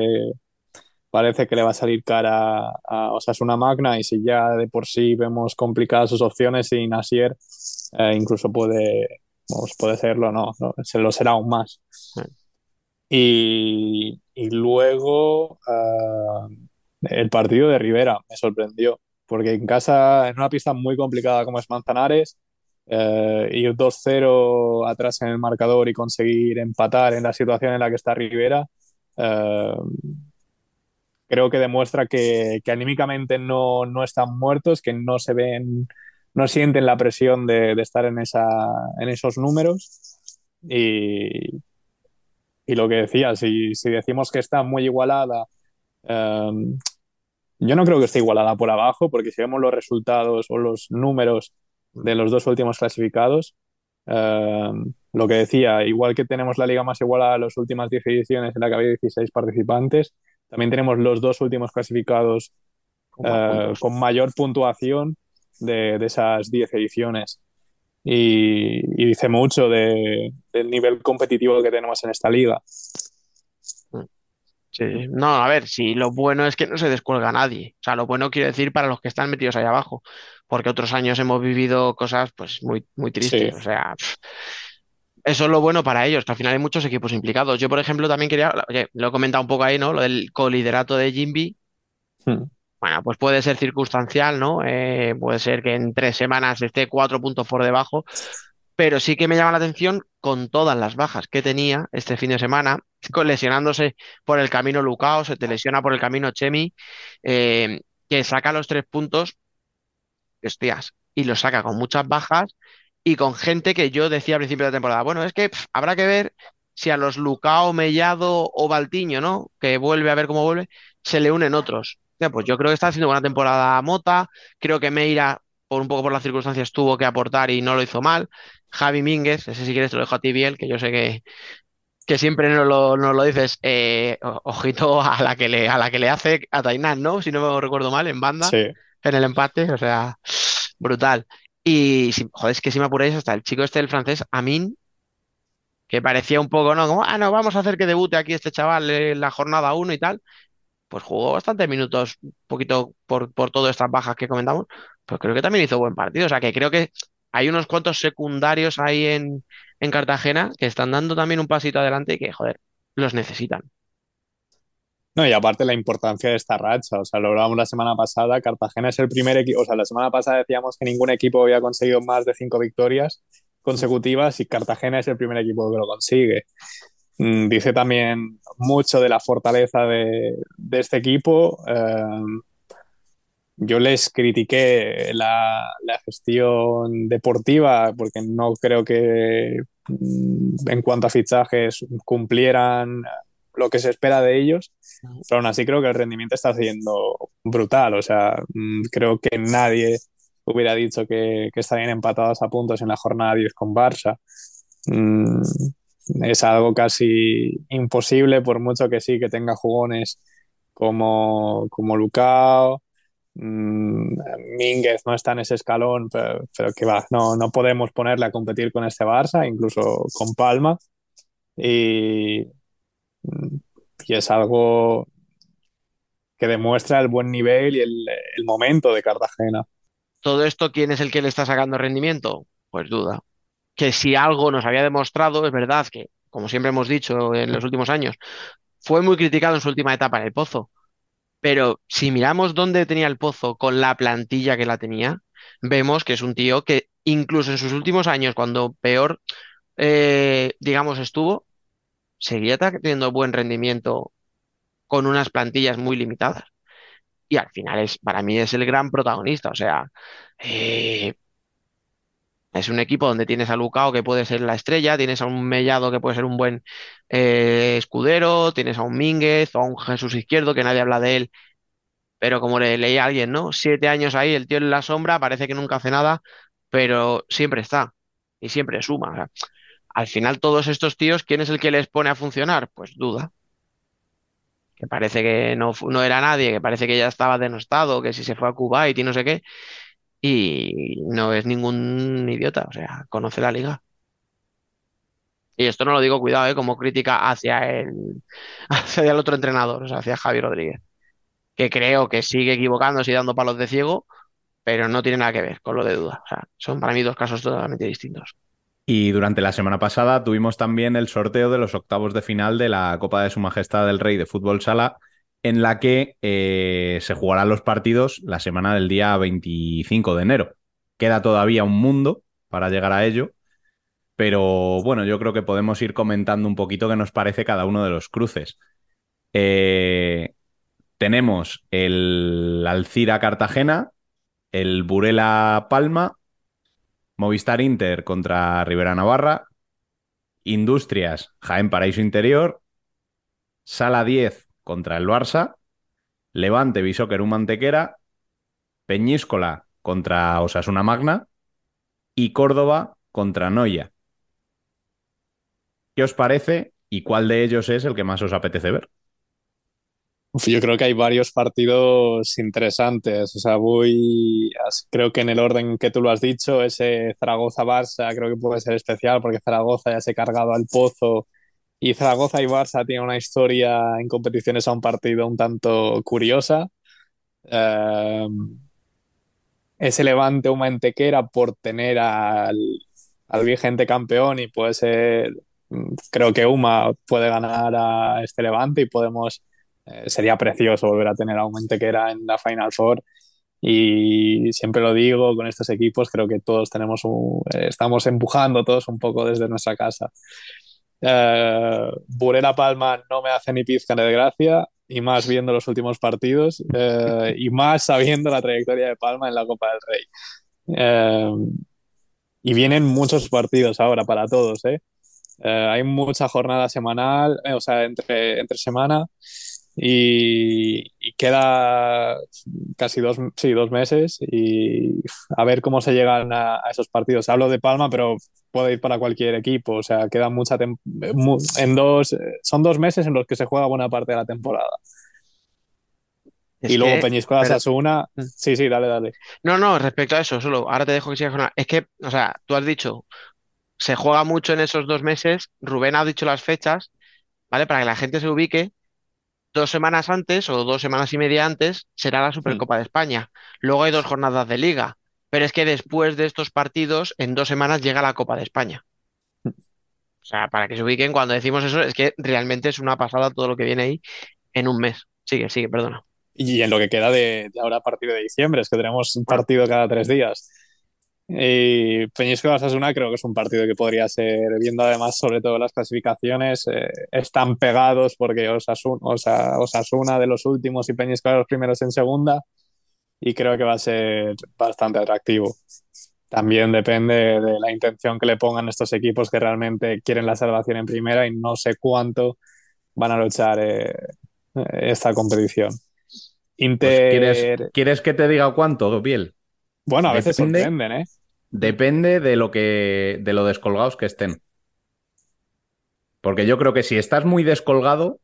parece que le va a salir cara a Osasuna Magna y si ya de por sí vemos complicadas sus opciones sin Asier, eh, incluso puede, pues puede serlo, no, no, se lo será aún más. Sí. Y, y, luego uh, el partido de Rivera me sorprendió, porque en casa, en una pista muy complicada como es Manzanares, eh, ir 2-0 atrás en el marcador y conseguir empatar en la situación en la que está Rivera, eh, creo que demuestra que, que anímicamente no, no, están muertos, que no se ven, no sienten la presión de, de estar en, esa, en esos números. Y, y lo que decía, si, si, decimos que está muy igualada, um, yo no creo que esté igualada por abajo, porque si vemos los resultados o los números de los dos últimos clasificados, um, lo que decía, igual que tenemos la liga más igualada en las últimas 10 ediciones en la que había 16 participantes, también tenemos los dos últimos clasificados uh, con mayor puntuación de, de esas 10 ediciones. Y, y, dice mucho de, del nivel competitivo que tenemos en esta liga. Sí, no, a ver, si lo bueno es que no se descuelga nadie. O sea, lo bueno quiero decir para los que están metidos ahí abajo, porque otros años hemos vivido cosas pues muy, muy tristes. Sí. O sea, pff, eso es lo bueno para ellos, que al final hay muchos equipos implicados. Yo, por ejemplo, también quería, oye, lo he comentado un poco ahí, ¿no? Lo del coliderato de Jimby. Hmm. Bueno, pues puede ser circunstancial, ¿no? Eh, puede ser que en tres semanas esté cuatro puntos por debajo, pero sí que me llama la atención con todas las bajas que tenía este fin de semana, lesionándose por el camino Lucao, se te lesiona por el camino Chemi, eh, que saca los tres puntos, hostias, y los saca con muchas bajas y con gente que yo decía al principio de la temporada, bueno, es que habrá que ver si a los Lucao, Mellado o Baltiño, ¿no? Que vuelve a ver cómo vuelve, se le unen otros. Pues yo creo que está haciendo buena temporada Mota, creo que Meira, por un poco por las circunstancias, tuvo que aportar y no lo hizo mal. Javi Mínguez, ese si quieres te lo dejo a ti bien, que yo sé que, que siempre nos lo, nos lo dices, eh, ojito a la, que le, a la que le hace a Tainan, ¿no? Si no me recuerdo mal, en banda, sí. en el empate, o sea, brutal. Y, si, joder, es que si me apuráis, hasta el chico este del francés, Amin, que parecía un poco, ¿no? Como, ah, no, vamos a hacer que debute aquí este chaval en la jornada 1 y tal. Pues jugó bastantes minutos, un poquito por, por todas estas bajas que comentamos, pero creo que también hizo buen partido. O sea, que creo que hay unos cuantos secundarios ahí en, en Cartagena que están dando también un pasito adelante y que, joder, los necesitan. No, y aparte la importancia de esta racha, o sea, lo hablábamos la semana pasada, Cartagena es el primer equipo, o sea, la semana pasada decíamos que ningún equipo había conseguido más de cinco victorias consecutivas y Cartagena es el primer equipo que lo consigue. Mm, dice también mucho de la fortaleza de, de este equipo. Eh, yo les critiqué la, la, gestión deportiva porque no creo que mm, en cuanto a fichajes cumplieran lo que se espera de ellos, pero aún así creo que el rendimiento está siendo brutal. O sea, mm, creo que nadie hubiera dicho que, que estarían empatados a puntos en la jornada 10 con Barça. Es algo casi imposible, por mucho que sí, que tenga jugones como, como Lucao. Mm, Mínguez no está en ese escalón, pero, pero, que va, no, no podemos ponerle a competir con este Barça, incluso con Palma. Y, y es algo que demuestra el buen nivel y el, el, momento de Cartagena. ¿Todo esto quién es el que le está sacando rendimiento? Pues duda. Que si algo nos había demostrado, es verdad que, como siempre hemos dicho en los últimos años, fue muy criticado en su última etapa en el Pozo. Pero si miramos dónde tenía el Pozo con la plantilla que la tenía, vemos que es un tío que incluso en sus últimos años, cuando peor, eh, digamos, estuvo, seguía teniendo buen rendimiento con unas plantillas muy limitadas. Y al final es, para mí es el gran protagonista. O sea, eh, es un equipo donde tienes a Lucao que puede ser la estrella, tienes a un Mellado que puede ser un buen eh, escudero, tienes a un Mínguez o a un Jesús Izquierdo que nadie habla de él, pero como le leí a alguien, ¿no? Siete años ahí, el tío en la sombra, parece que nunca hace nada, pero siempre está y siempre suma. Al final, todos estos tíos, ¿quién es el que les pone a funcionar? Pues duda. Que parece que no, no era nadie, que parece que ya estaba denostado, que si se fue a Kuwait y no sé qué. Y no es ningún idiota, o sea, conoce la liga. Y esto no lo digo, cuidado, ¿eh? como crítica hacia el, hacia el otro entrenador, o sea, hacia Javi Rodríguez, que creo que sigue equivocándose y dando palos de ciego, pero no tiene nada que ver con lo de duda. O sea, son para mí dos casos totalmente distintos. Y durante la semana pasada tuvimos también el sorteo de los octavos de final de la Copa de Su Majestad del Rey de Fútbol Sala, en la que eh, se jugarán los partidos la semana del día 25 de enero. Queda todavía un mundo para llegar a ello, pero bueno, yo creo que podemos ir comentando un poquito qué nos parece cada uno de los cruces. Eh, tenemos el Alcira Cartagena, el Burela Palma Movistar Inter contra Rivera Navarra, Industrias Jaén Paraíso Interior, Sala 10 contra el Barça, Levante Bisóquer Mantequera, Peñíscola contra Osasuna Magna y Córdoba contra Noya. ¿Qué os parece y cuál de ellos es el que más os apetece ver? Yo creo que hay varios partidos interesantes. O sea, voy. Creo que en el orden que tú lo has dicho, ese Zaragoza-Barça creo que puede ser especial porque Zaragoza ya se ha cargado al pozo y Zaragoza y Barça tienen una historia en competiciones a un partido un tanto curiosa. Eh, ese Levante una Mantequera por tener al, al vigente campeón y puede ser. Creo que Uma puede ganar a este Levante y podemos eh, sería precioso volver a tener a un era en la Final Four. Y siempre lo digo con estos equipos, creo que todos tenemos un, eh, estamos empujando todos un poco desde nuestra casa. Eh, Burela Palma no me hace ni pizca de gracia, y más viendo los últimos partidos, eh, y más sabiendo la trayectoria de Palma en la Copa del Rey. y vienen muchos partidos ahora para todos, ¿eh? hay mucha jornada semanal, o sea, entre, entre semana y, queda casi dos, sí, dos meses y a ver cómo se llegan a, esos partidos. Hablo de Palma, pero puede ir para cualquier equipo. O sea, queda mucha en dos son dos meses en los que se juega buena parte de la temporada. y luego Peñíscola Sasuna. Mm. Sí, sí, dale, dale. No, no, respecto a eso, solo ahora te dejo que sigas con Es que, o sea, tú has dicho, se juega mucho en esos dos meses. Rubén ha dicho las fechas, ¿vale? Para que la gente se ubique dos semanas antes o dos semanas y media antes será la Supercopa de España. Luego hay dos jornadas de liga. Pero es que después de estos partidos, en dos semanas llega la Copa de España. O sea, para que se ubiquen, cuando decimos eso, es que realmente es una pasada todo lo que viene ahí. en un mes. Sigue, sigue, perdona. Y en lo que queda de, ahora a partir de diciembre, es que tenemos un partido cada tres días. Y Peñíscola Osasuna creo que es un partido que podría ser, viendo además sobre todo las clasificaciones, eh, están pegados porque Osasuna, Osasuna de los últimos y Peñíscola los primeros en segunda y creo que va a ser bastante atractivo. También depende de la intención que le pongan estos equipos que realmente quieren la salvación en primera y no sé cuánto van a luchar eh, esta competición. Pues, Inter... ¿quieres, que te diga cuánto, Biel? Bueno, a veces sorprenden, ¿eh? Depende de lo que. de lo descolgados que estén. Porque yo creo que si estás muy descolgado,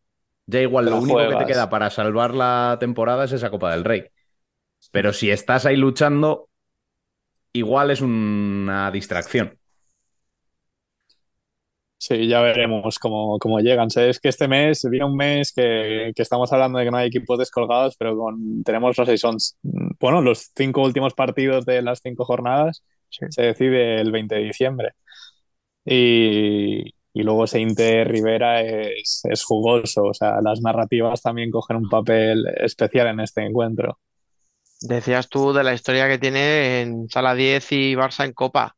ya igual lo único que te queda para salvar la temporada es esa Copa del Rey. Pero si estás ahí luchando, igual es una distracción. Sí, ya veremos cómo, cómo llegan. Es que este mes, viene un mes que, estamos hablando de que no hay equipos descolgados, pero con, tenemos, no sé, son, bueno, los cinco últimos partidos de las cinco jornadas se decide el 20 de diciembre. Y, y luego ese Inter Rivera es, es, jugoso, o sea, las narrativas también cogen un papel especial en este encuentro. Decías tú de la historia que tiene en Sala 10 y Barça en Copa.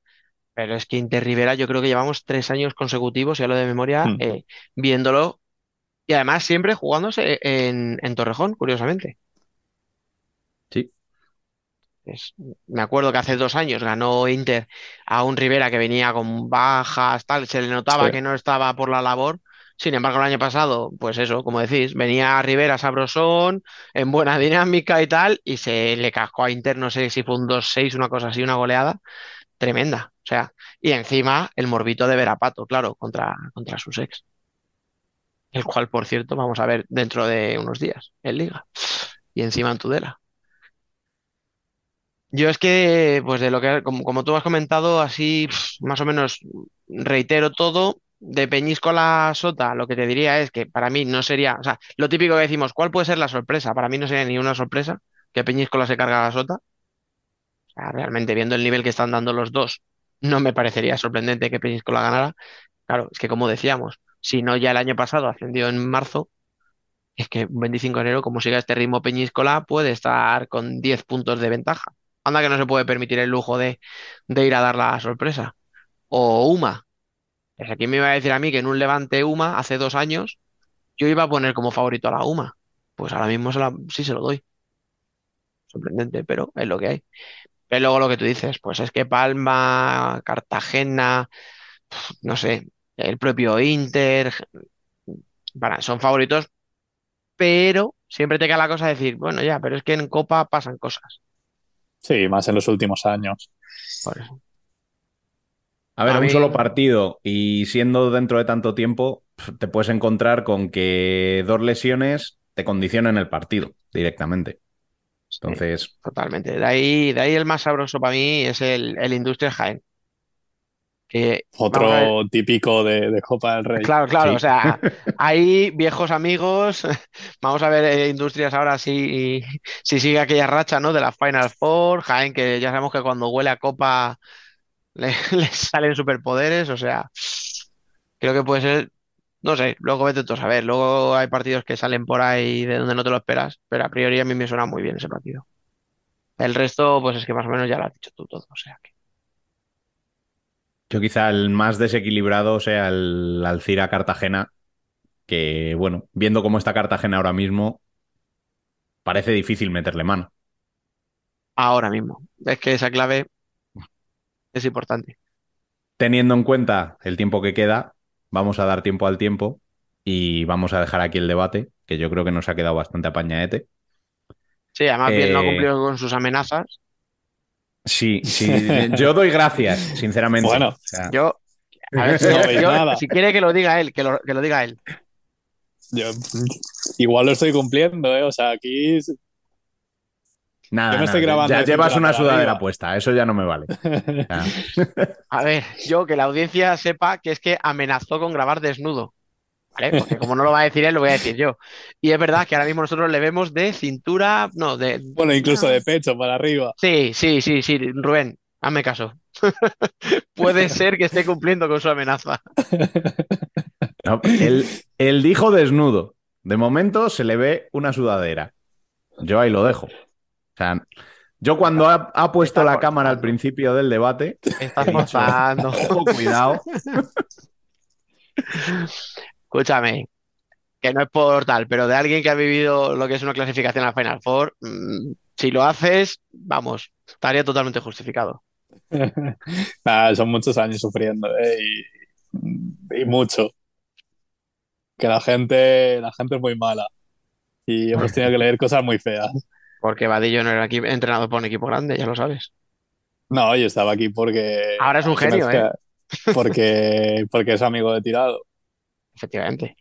Pero es que Inter Rivera, yo creo que llevamos tres años consecutivos, ya lo de memoria, hmm. eh, viéndolo. Y además siempre jugándose en, Torrejón, curiosamente. Sí. me acuerdo que hace dos años ganó Inter a un Rivera que venía con bajas, tal, se le notaba que no estaba por la labor. Sin embargo, el año pasado, pues eso, como decís, venía a Rivera sabrosón, en buena dinámica y tal, y se le cascó a Inter, no sé si fue un 2-6, una cosa así, una goleada tremenda. O sea, y encima el morbito de Verapato, claro, contra, contra sus ex. El cual, por cierto, vamos a ver dentro de unos días en Liga. Y encima en Tudela. Yo es que, pues de lo que, como, tú has comentado, así más o menos reitero todo. De Peñisco a Sota, lo que te diría es que para mí no sería, o sea, lo típico que decimos, ¿cuál puede ser la sorpresa? Para mí no sería ni una sorpresa que Peñíscola se carga a la Sota. O sea, realmente viendo el nivel que están dando los dos, no me parecería sorprendente que Peñíscola ganara. Claro, es que como decíamos, si no ya el año pasado ascendió en marzo, es que un 25 de enero, como siga este ritmo Peñíscola, puede estar con 10 puntos de ventaja. Anda que no se puede permitir el lujo de, ir a dar la sorpresa. O Uma. Pues aquí me iba a decir a mí que en un Levante Uma hace dos años yo iba a poner como favorito a la Uma. Pues ahora mismo sí se lo doy. Sorprendente, pero es lo que hay. Pero luego lo que tú dices, pues es que Palma, Cartagena, no sé, el propio Inter, son favoritos, pero siempre te queda la cosa de decir, bueno, ya, pero es que en Copa pasan cosas. Sí, más en los últimos años. A ver, un solo partido y siendo dentro de tanto tiempo, te puedes encontrar con que dos lesiones te condicionen el partido directamente. Entonces. totalmente. De ahí, de ahí el más sabroso para mí es el, el Industrial Jaén. Otro típico de, Copa del Rey. Claro, claro, o sea, hay viejos amigos. Vamos a ver eh, Industrias ahora si, si sigue aquella racha, ¿no? De la Final Four. Jaén, que ya sabemos que cuando huele a Copa le, le salen superpoderes. O sea, creo que puede ser no sé, luego vete tú a saber. Luego hay partidos que salen por ahí de donde no te lo esperas, pero a priori a mí me suena muy bien ese partido. El resto, pues es que más o menos ya lo has dicho tú todo, o sea que. Yo quizá el más desequilibrado sea el Alcira Cartagena, que bueno, viendo cómo está Cartagena ahora mismo, parece difícil meterle mano. Ahora mismo. Es que esa clave es importante. Teniendo en cuenta el tiempo que queda, vamos a dar tiempo al tiempo y vamos a dejar aquí el debate, que yo creo que nos ha quedado bastante apañaete. Sí, además bien no ha eh, cumplido con sus amenazas. Sí, sí, yo doy gracias, sinceramente. Bueno, yo, si quiere que lo diga él, que lo, que lo diga él. Yo igual lo estoy cumpliendo, ¿eh? O sea, aquí Nada, ya llevas una sudadera puesta, eso ya no me vale. A ver, yo que la audiencia sepa que es que amenazó con grabar desnudo. ¿Vale? Porque como no lo va a decir él, lo voy a decir yo. Y es verdad que ahora mismo nosotros le vemos de cintura, no, de. Bueno, incluso de pecho para arriba. Sí, sí, sí, sí, Rubén, hazme caso. Puede ser que esté cumpliendo con su amenaza. él, él dijo desnudo. De momento se le ve una sudadera. Yo ahí lo dejo. O sea, yo cuando ha, puesto la cámara al principio del debate, estás mostrando. cuidado. Escúchame, que no es por tal, pero de alguien que ha vivido lo que es una clasificación a Final Four, mm, si lo haces, vamos, estaría totalmente justificado. son muchos años sufriendo ¿eh? y, mucho. Que la gente, la gente es muy mala y hemos tenido que leer cosas muy feas. Porque Vadillo no era aquí, entrenado por un equipo grande, ya lo sabes. No, yo estaba aquí porque. Ahora es un genio, ¿eh? Porque, porque es amigo de tirado. Efectivamente.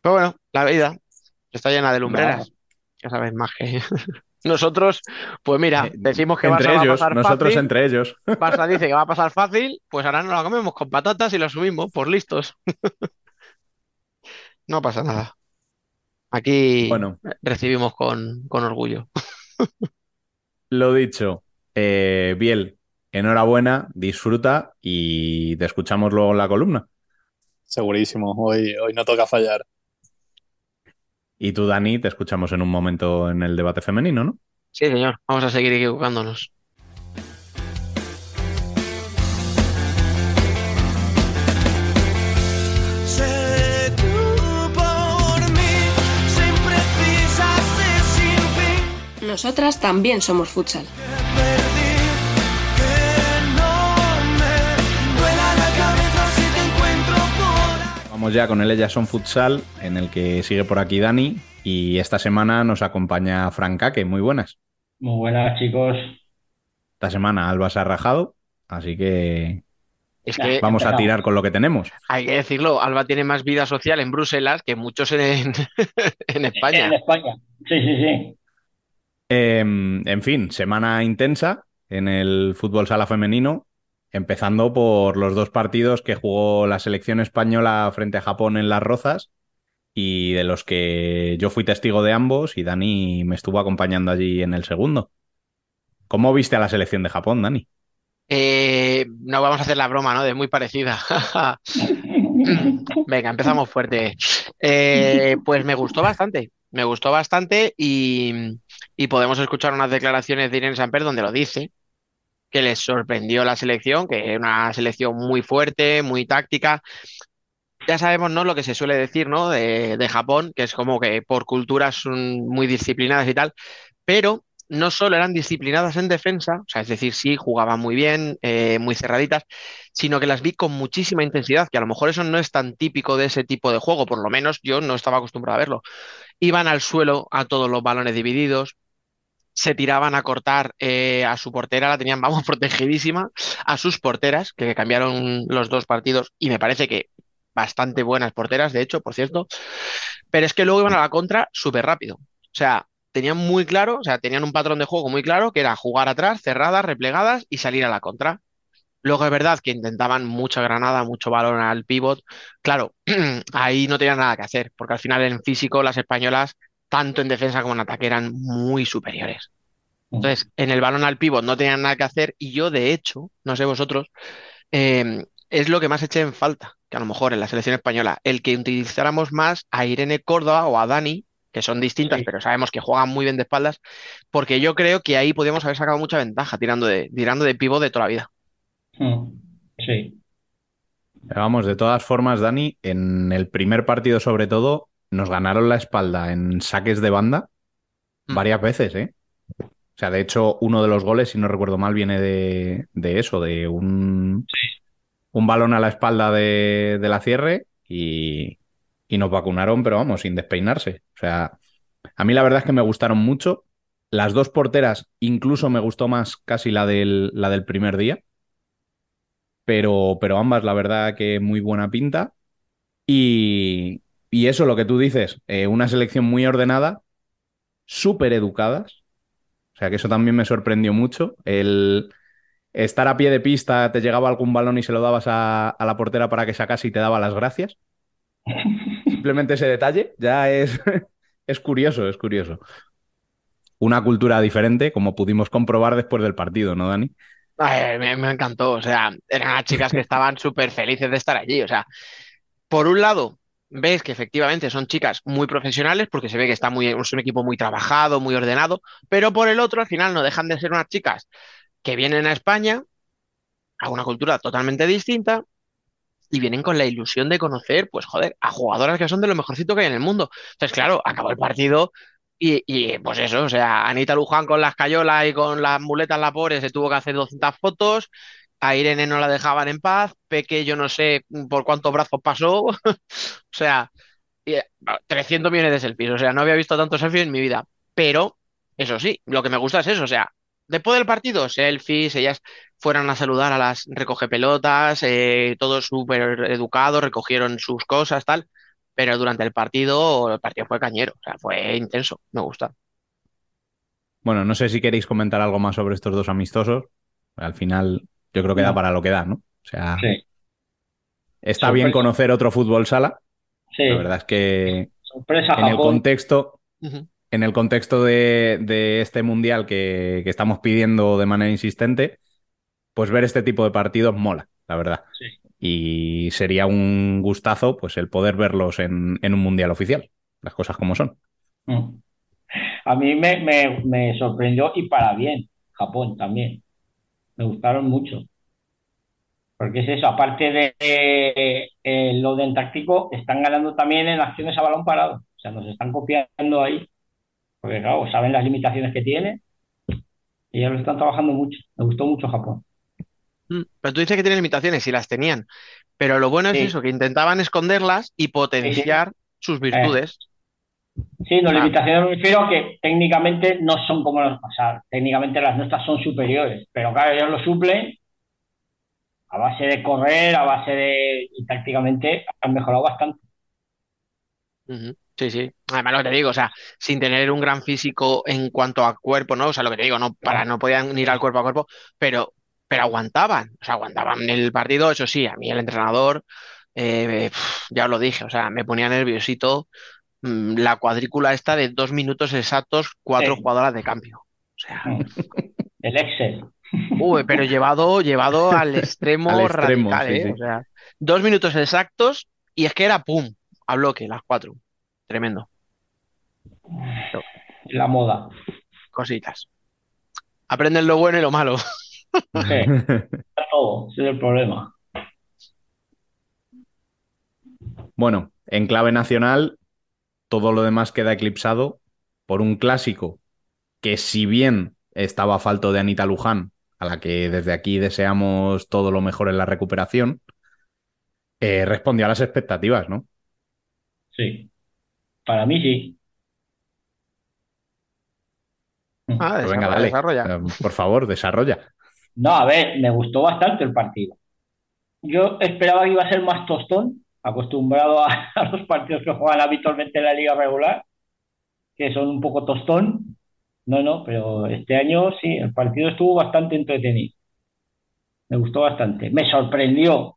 Pero bueno, la vida está llena de lumbreras. Ya sabes, más que. Nosotros, pues mira, eh, decimos que va a pasar nosotros entre ellos. Pasa dice que va a pasar fácil, pues ahora nos la comemos con patatas y la subimos por listos. no pasa nada. Aquí bueno. recibimos con, orgullo. Lo dicho, eh, Biel, enhorabuena, disfruta y te escuchamos luego en la columna. Segurísimo, hoy, hoy no toca fallar. Y tú, Dani, te escuchamos en un momento en el debate femenino, ¿no? Sí, señor. Vamos a seguir equivocándonos. Nosotras también somos futsal. Vamos ya con el Ellas son Futsal, en el que sigue por aquí Dani. Y esta semana nos acompaña Frank que Muy buenas. Muy buenas, chicos. Esta semana Alba se ha rajado, así que, vamos a tirar con lo que tenemos. Hay que decirlo, Alba tiene más vida social en Bruselas que muchos en, en España. En España, sí, sí, sí. Em, en fin, semana intensa en el fútbol sala femenino empezando por los dos partidos que jugó la selección española frente a Japón en Las Rozas y de los que yo fui testigo de ambos y Dani me estuvo acompañando allí en el segundo. ¿Cómo viste a la selección de Japón, Dani? Eh, no vamos a hacer la broma, ¿no? De muy parecida. Venga, empezamos fuerte. Eh, pues me gustó bastante, me gustó bastante y, y podemos escuchar unas declaraciones de Irene Samper donde lo dice, que les sorprendió la selección, que es una selección muy fuerte, muy táctica. Ya sabemos, ¿no? Lo que se suele decir, ¿no? De, Japón, que es como que por culturas son muy disciplinadas y tal, pero no solo eran disciplinadas en defensa, o sea, es decir, sí, jugaban muy bien, eh, muy cerraditas, sino que las vi con muchísima intensidad, que a lo mejor eso no es tan típico de ese tipo de juego, por lo menos yo no estaba acostumbrado a verlo. Iban al suelo a todos los balones divididos, se tiraban a cortar eh, a su portera, la tenían, vamos, protegidísima, a sus porteras, que cambiaron los dos partidos y me parece que bastante buenas porteras, de hecho, por cierto, pero es que luego iban a la contra súper rápido. O sea, tenían muy claro, o sea, tenían un patrón de juego muy claro, que era jugar atrás, cerradas, replegadas y salir a la contra. Luego es verdad que intentaban mucha granada, mucho balón al pivot. Claro, ahí no tenían nada que hacer, porque al final en físico las españolas tanto en defensa como en ataque, eran muy superiores. Entonces, en el balón al pívot no tenían nada que hacer y yo, de hecho, no sé vosotros, em, es lo que más eché en falta, que a lo mejor en la selección española, el que utilizáramos más a Irene Córdoba o a Dani, que son distintas, pero sabemos que juegan muy bien de espaldas, porque yo creo que ahí podíamos haber sacado mucha ventaja tirando de, tirando de pívot de toda la vida. Mm, sí. Vamos, de todas formas, Dani, en el primer partido sobre todo, nos ganaron la espalda en saques de banda mm. varias veces, ¿eh? O sea, de hecho, uno de los goles, si no recuerdo mal, viene de, eso, de un, un balón a la espalda de, la cierre y, y nos vacunaron, pero vamos, sin despeinarse. O sea, a mí la verdad es que me gustaron mucho. Las dos porteras, incluso me gustó más casi la del, la del primer día. Pero, pero ambas, la verdad que muy buena pinta. Y, y eso, lo que tú dices, eh, una selección muy ordenada, súper educadas. O sea que eso también me sorprendió mucho. El estar a pie de pista, te llegaba algún balón y se lo dabas a, la portera para que sacase y te daba las gracias. Simplemente ese detalle ya es, es curioso, es curioso. Una cultura diferente, como pudimos comprobar después del partido, ¿no, Dani? me, me, encantó. O sea, eran las chicas que estaban súper felices de estar allí. O sea, por un lado, ves que efectivamente son chicas muy profesionales porque se ve que está muy, es un equipo muy trabajado, muy ordenado, pero por el otro al final no dejan de ser unas chicas que vienen a España a una cultura totalmente distinta y vienen con la ilusión de conocer, pues joder, a jugadoras que son de lo mejorcito que hay en el mundo. Entonces, claro, acabó el partido y, y, pues eso, o sea, Anita Luján con las cayolas y con las muletas lapores se tuvo que hacer 200 fotos, a Irene no la dejaban en paz, Peque yo no sé por cuántos brazos pasó, o sea, 300 millones de selfies, o sea, no había visto tantos selfies en mi vida, pero eso sí, lo que me gusta es eso, o sea, después del partido, selfies, ellas fueron a saludar a las recoge pelotas, eh, todos súper educados, recogieron sus cosas, tal, pero durante el partido, el partido fue cañero, o sea, fue intenso, me gusta. Bueno, no sé si queréis comentar algo más sobre estos dos amistosos. Al final, yo creo que da para lo que da, ¿no? O sea, Sí. está Sorpresa. bien conocer otro fútbol sala. Sí. La verdad es que Sorpresa en el contexto, en el contexto de, de este mundial que, que estamos pidiendo de manera insistente, pues ver este tipo de partidos mola, la verdad. Sí. Y sería un gustazo, pues, el poder verlos en, en un mundial oficial. Las cosas como son. Mm. A mí me, me, me sorprendió y para bien, Japón también. Me gustaron mucho. Porque es eso, aparte de eh, el orden táctico, están ganando también en acciones a balón parado. O sea, nos están copiando ahí. Porque claro, saben las limitaciones que tiene y ya lo están trabajando mucho. Me gustó mucho Japón. Mm, Pero tú dices que tienen limitaciones y las tenían, pero lo bueno es Sí. eso, que intentaban esconderlas y potenciar sus virtudes. Sí, no, Ah. limitaciones me refiero a que técnicamente no son como las pasadas. Técnicamente las nuestras son superiores, pero claro, ellos lo suplen a base de correr, a base de... y tácticamente han mejorado bastante. Sí, sí. Además, lo que te digo, o sea, sin tener un gran físico en cuanto a cuerpo, ¿no? O sea, lo que te digo, no, para, no podían ir al cuerpo a cuerpo, pero, pero aguantaban, o sea, aguantaban el partido, eso sí, a mí el entrenador, eh, ya os lo dije, o sea, me ponía nerviosito la cuadrícula esta de dos minutos exactos, cuatro Sí. jugadoras de cambio. O sea, Mm. El Excel. uy, pero llevado, llevado al extremo Al extremo, radical, sí, ¿eh? sí. O sea, dos minutos exactos y es que era pum, a bloque, las cuatro. Tremendo. La moda. Cositas. Aprenden lo bueno y lo malo. Sí, todo. Ese es el problema. Bueno, en clave nacional, todo lo demás queda eclipsado por un clásico que si bien estaba a falto de Anita Luján, a la que desde aquí deseamos todo lo mejor en la recuperación, eh, respondió a las expectativas, ¿no? Sí. Para mí sí. Ah, Pues venga, desarrolla, dale. desarrolla. Eh, por favor, desarrolla. No, a ver, me gustó bastante el partido. Yo esperaba que iba a ser más tostón, acostumbrado a, los partidos que juegan habitualmente en la liga regular, que son un poco tostón. No, no, pero este año sí, el partido estuvo bastante entretenido. Me gustó bastante. Me sorprendió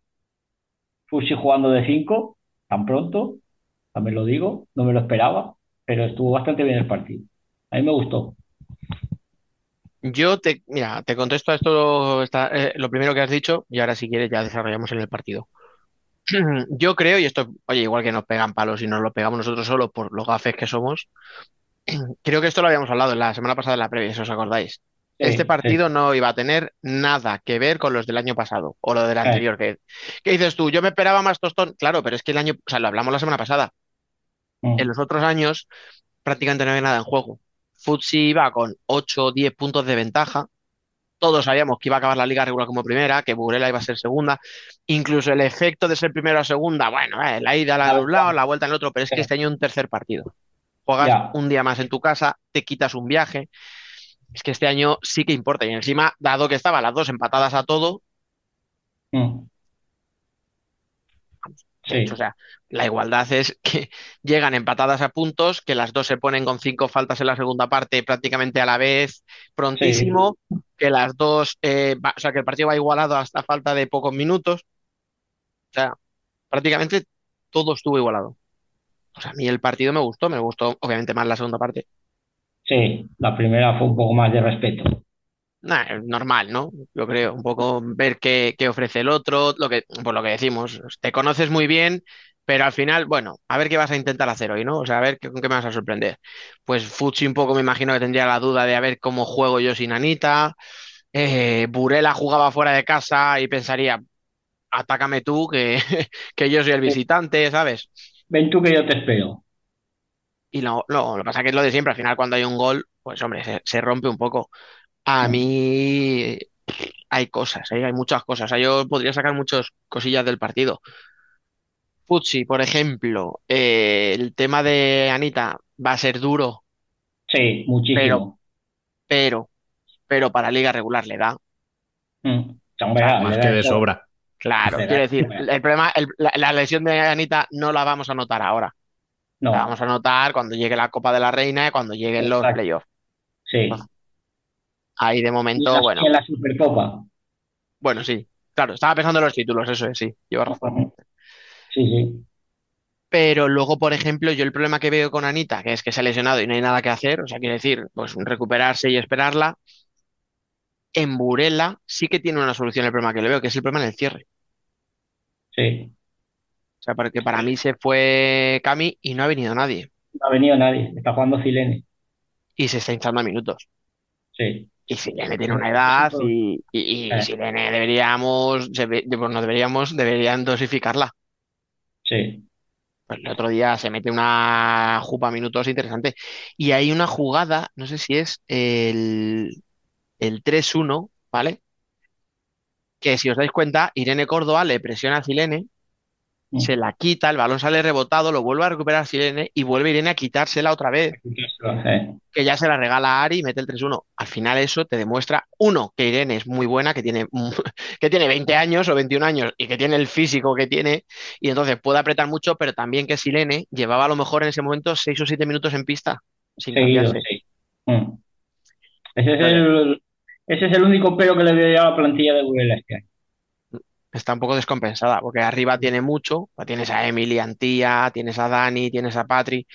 Fusi jugando de 5 tan pronto, también lo digo, no me lo esperaba, pero estuvo bastante bien el partido. A mí me gustó. Yo te, mira, te contesto a esto, eh, lo primero que has dicho, y ahora si quieres ya desarrollamos en el partido. Yo creo, y esto, oye, igual que nos pegan palos y nos lo pegamos nosotros solo por los gafes que somos, creo que esto lo habíamos hablado en la semana pasada en la previa, si os acordáis. Sí, Este sí. partido no iba a tener nada que ver con los del año pasado o lo del Eh. anterior. Que, ¿qué dices tú? Yo me esperaba más tostón. Claro, pero es que el año, o sea, lo hablamos la semana pasada. Mm. En los otros años prácticamente no había nada en juego. Futsi iba con 8 o 10 puntos de ventaja. Todos sabíamos que iba a acabar la liga regular como primera, que Burela iba a ser segunda. Incluso el efecto de ser primero a segunda, bueno, eh, la ida a un lado, la vuelta en el otro, pero es que Sí. este año un tercer partido. Juegas un día más en tu casa, te quitas un viaje. Es que este año sí que importa. Y encima, dado que estaban las dos empatadas a todo, Mm. de hecho, o sea, la igualdad es que llegan empatadas a puntos, que las dos se ponen con cinco faltas en la segunda parte prácticamente a la vez, prontísimo, que las dos, eh, va- o sea, que el partido va igualado hasta falta de pocos minutos. O sea, prácticamente todo estuvo igualado. O sea, a mí el partido me gustó, me gustó obviamente más la segunda parte. Sí, la primera fue un poco más de respeto. Nah, es normal, ¿no? Yo creo, un poco ver qué, qué ofrece el otro, lo que, por lo que decimos, te conoces muy bien Pero al final, bueno, a ver qué vas a intentar hacer hoy, ¿no? O sea, a ver con qué me vas a sorprender. Pues Fuchi un poco me imagino que tendría la duda de a ver cómo juego yo sin Anita. Eh, Burela jugaba fuera de casa y pensaría, atácame tú, que, que yo soy el visitante, ¿sabes? Ven tú que yo te espero. Y no, no, lo que pasa es que es lo de siempre. Al final, cuando hay un gol, pues hombre, se, se rompe un poco. A Mm. mí hay cosas, ¿eh? Hay muchas cosas. O sea, yo podría sacar muchas cosillas del partido. Futsi, por ejemplo, eh, el tema de Anita va a ser duro, Sí, muchísimo. pero, pero para liga regular le da. Mm. Le Más da que de sobra. Claro, quiero decir, el problema, el- la, la lesión de Anita no la vamos a notar ahora. No, La vamos a notar cuando llegue la Copa de la Reina y cuando lleguen los playoffs. sí. Ahí de Y momento, la- bueno, en la Supercopa. bueno, sí. Claro, estaba pensando en los títulos, eso es, sí, lleva razón. Sí, sí. Pero luego, por ejemplo, yo el problema que veo con Anita, que es que se ha lesionado y no hay nada que hacer, o sea, quiere decir, pues recuperarse y esperarla. En Burela sí que tiene una solución el problema que le veo, que es el problema en el cierre. Sí. O sea, porque para mí se fue Cami y no ha venido nadie. No ha venido nadie. Está jugando Silene. Y se está hinchando a minutos. Sí. Y Silene tiene una edad y, y, y Eh. Silene deberíamos, pues no deberíamos, deberían dosificarla. Pues el otro día se mete una jupa minutos interesante. Y hay una jugada, no sé si es el, el 3-1, ¿vale? Que si os dais cuenta, Irene Córdoba le presiona a Silene, Mm. se la quita, el balón sale rebotado, lo vuelve a recuperar Silene y vuelve Irene a quitársela otra vez, Eh, que ya se la regala a Ari y mete el 3-1. Al final eso te demuestra, uno, que Irene es muy buena, que tiene, que tiene 20 años o 21 años y que tiene el físico que tiene y entonces puede apretar mucho, pero también que Silene llevaba a lo mejor en ese momento 6 o 7 minutos en pista sin seguido, cambiarse. sí. Mm. Ese es el, ese es el único pero que le veo a la plantilla de Burela este año. Está un poco descompensada, porque arriba tiene mucho, tienes a Emily, Antía, tienes a Dani, tienes a Patri,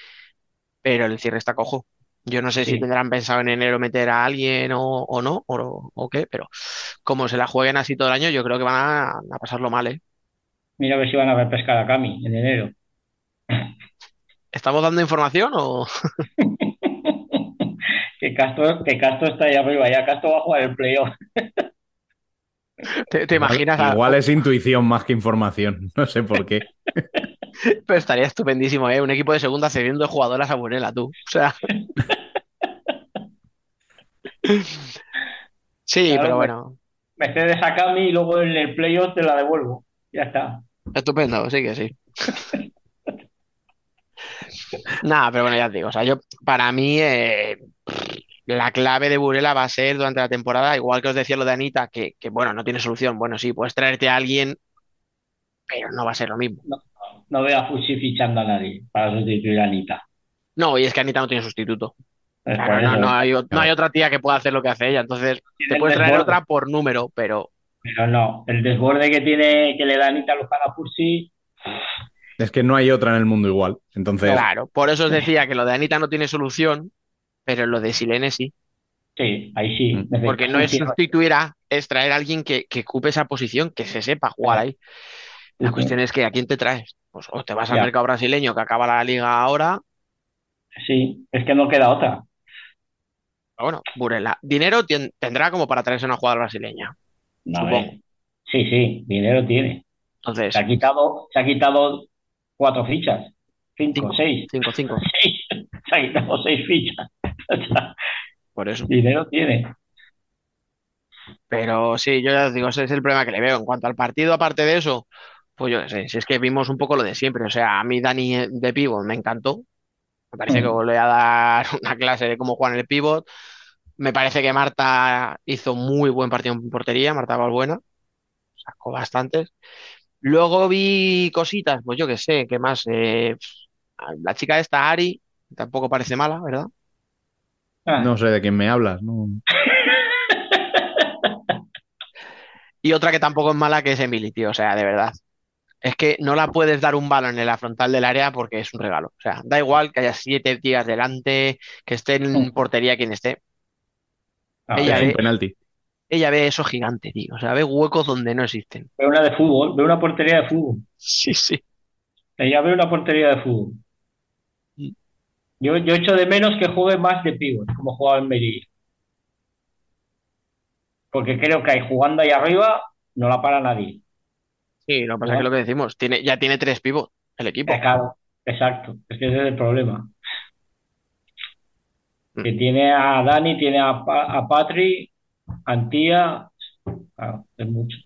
pero el cierre está cojo. Yo no sé si tendrán pensado en enero meter a alguien o, o no, o, o qué, pero como se la jueguen así todo el año, yo creo que van a, a pasarlo mal, ¿eh? Mira a ver si van a repescar a Cami en enero. ¿Estamos dando información o...? Que Castro, que Castro está ahí arriba, ya Castro va a jugar el playoff. ¿Te, te Igual- imaginas? Igual es intuición más que información. No sé por qué. Pero estaría estupendísimo, ¿eh? Un equipo de segunda cediendo jugadoras a Burela, tú. O sea... Sí, Claro, pero bueno, Me cedes a Cami y luego en el playoff te la devuelvo. Ya está. Estupendo, sí que sí. Nada, pero bueno, ya os digo, o sea, yo, para mí, eh, la clave de Burela va a ser durante la temporada, igual que os decía lo de Anita, que, que, bueno, no tiene solución. Bueno, sí, puedes traerte a alguien, pero no va a ser lo mismo. No veo a Fuchi fichando a nadie para sustituir a Anita. No, y es que Anita no tiene sustituto. Claro, no, no hay, no otra tía que pueda hacer lo que hace ella, entonces te puedes traer desborde. otra por número, pero Pero no, el desborde que tiene, que le da Anita Luján a Fuchi, Es que no hay otra en el mundo igual. Entonces, claro, por eso os decía que lo de Anita no tiene solución, pero lo de Silene sí. sí, ahí sí. Mm. Porque no es sustituir a, es traer a alguien que, que ocupe esa posición, que se sepa jugar ahí. La cuestión es que ¿a quién te traes? Pues o te vas al Ya. mercado brasileño que acaba la liga ahora, Sí, es que no queda otra. bueno, Burela. Dinero tendrá como para traerse una jugadora brasileña. No, Supongo. eh. Sí, sí, dinero tiene. Entonces, Se ha quitado, se ha quitado cuatro fichas. Cinco, Cinco. seis. 5-5, Seis. Se ha quitado seis fichas. Por eso. dinero tiene. Pero sí, yo ya os digo, ese es el problema que le veo. En cuanto al partido, aparte de eso, pues yo qué sé, si es que vimos un poco lo de siempre. O sea, a mí Dani de pivot me encantó. Me parece que volvió a dar una clase de cómo jugar en el pivot. Me parece que Marta hizo muy buen partido en portería, Marta Valbuena. Sacó bastantes. Luego vi cositas, pues yo qué sé, ¿qué más? Eh, la chica esta, Ari, tampoco parece mala, ¿verdad? Ah, no sé de quién me hablas. No. Y otra que tampoco es mala, que es Emily, tío. O sea, de verdad. Es que no la puedes dar un balón en la frontal del área porque es un regalo. O sea, da igual que haya siete tías delante, que esté en portería quien esté. a ella Es ve- un penalti. Ella ve eso gigante, tío. O sea, ve huecos donde no existen. ve una de fútbol, ve una portería de fútbol. Sí, sí. Ella ve una portería de fútbol. Yo, yo echo de menos que juegue más de pívot, como jugaba en Merilla. Porque creo que ahí jugando ahí arriba no la para nadie. Sí, lo que pasa es que lo que decimos, tiene, ya tiene tres pivots el equipo. Eh, claro, exacto. Es que ese es el problema. Mm. Que tiene a Dani, tiene a, a Patri, Antía. Claro, es mucho.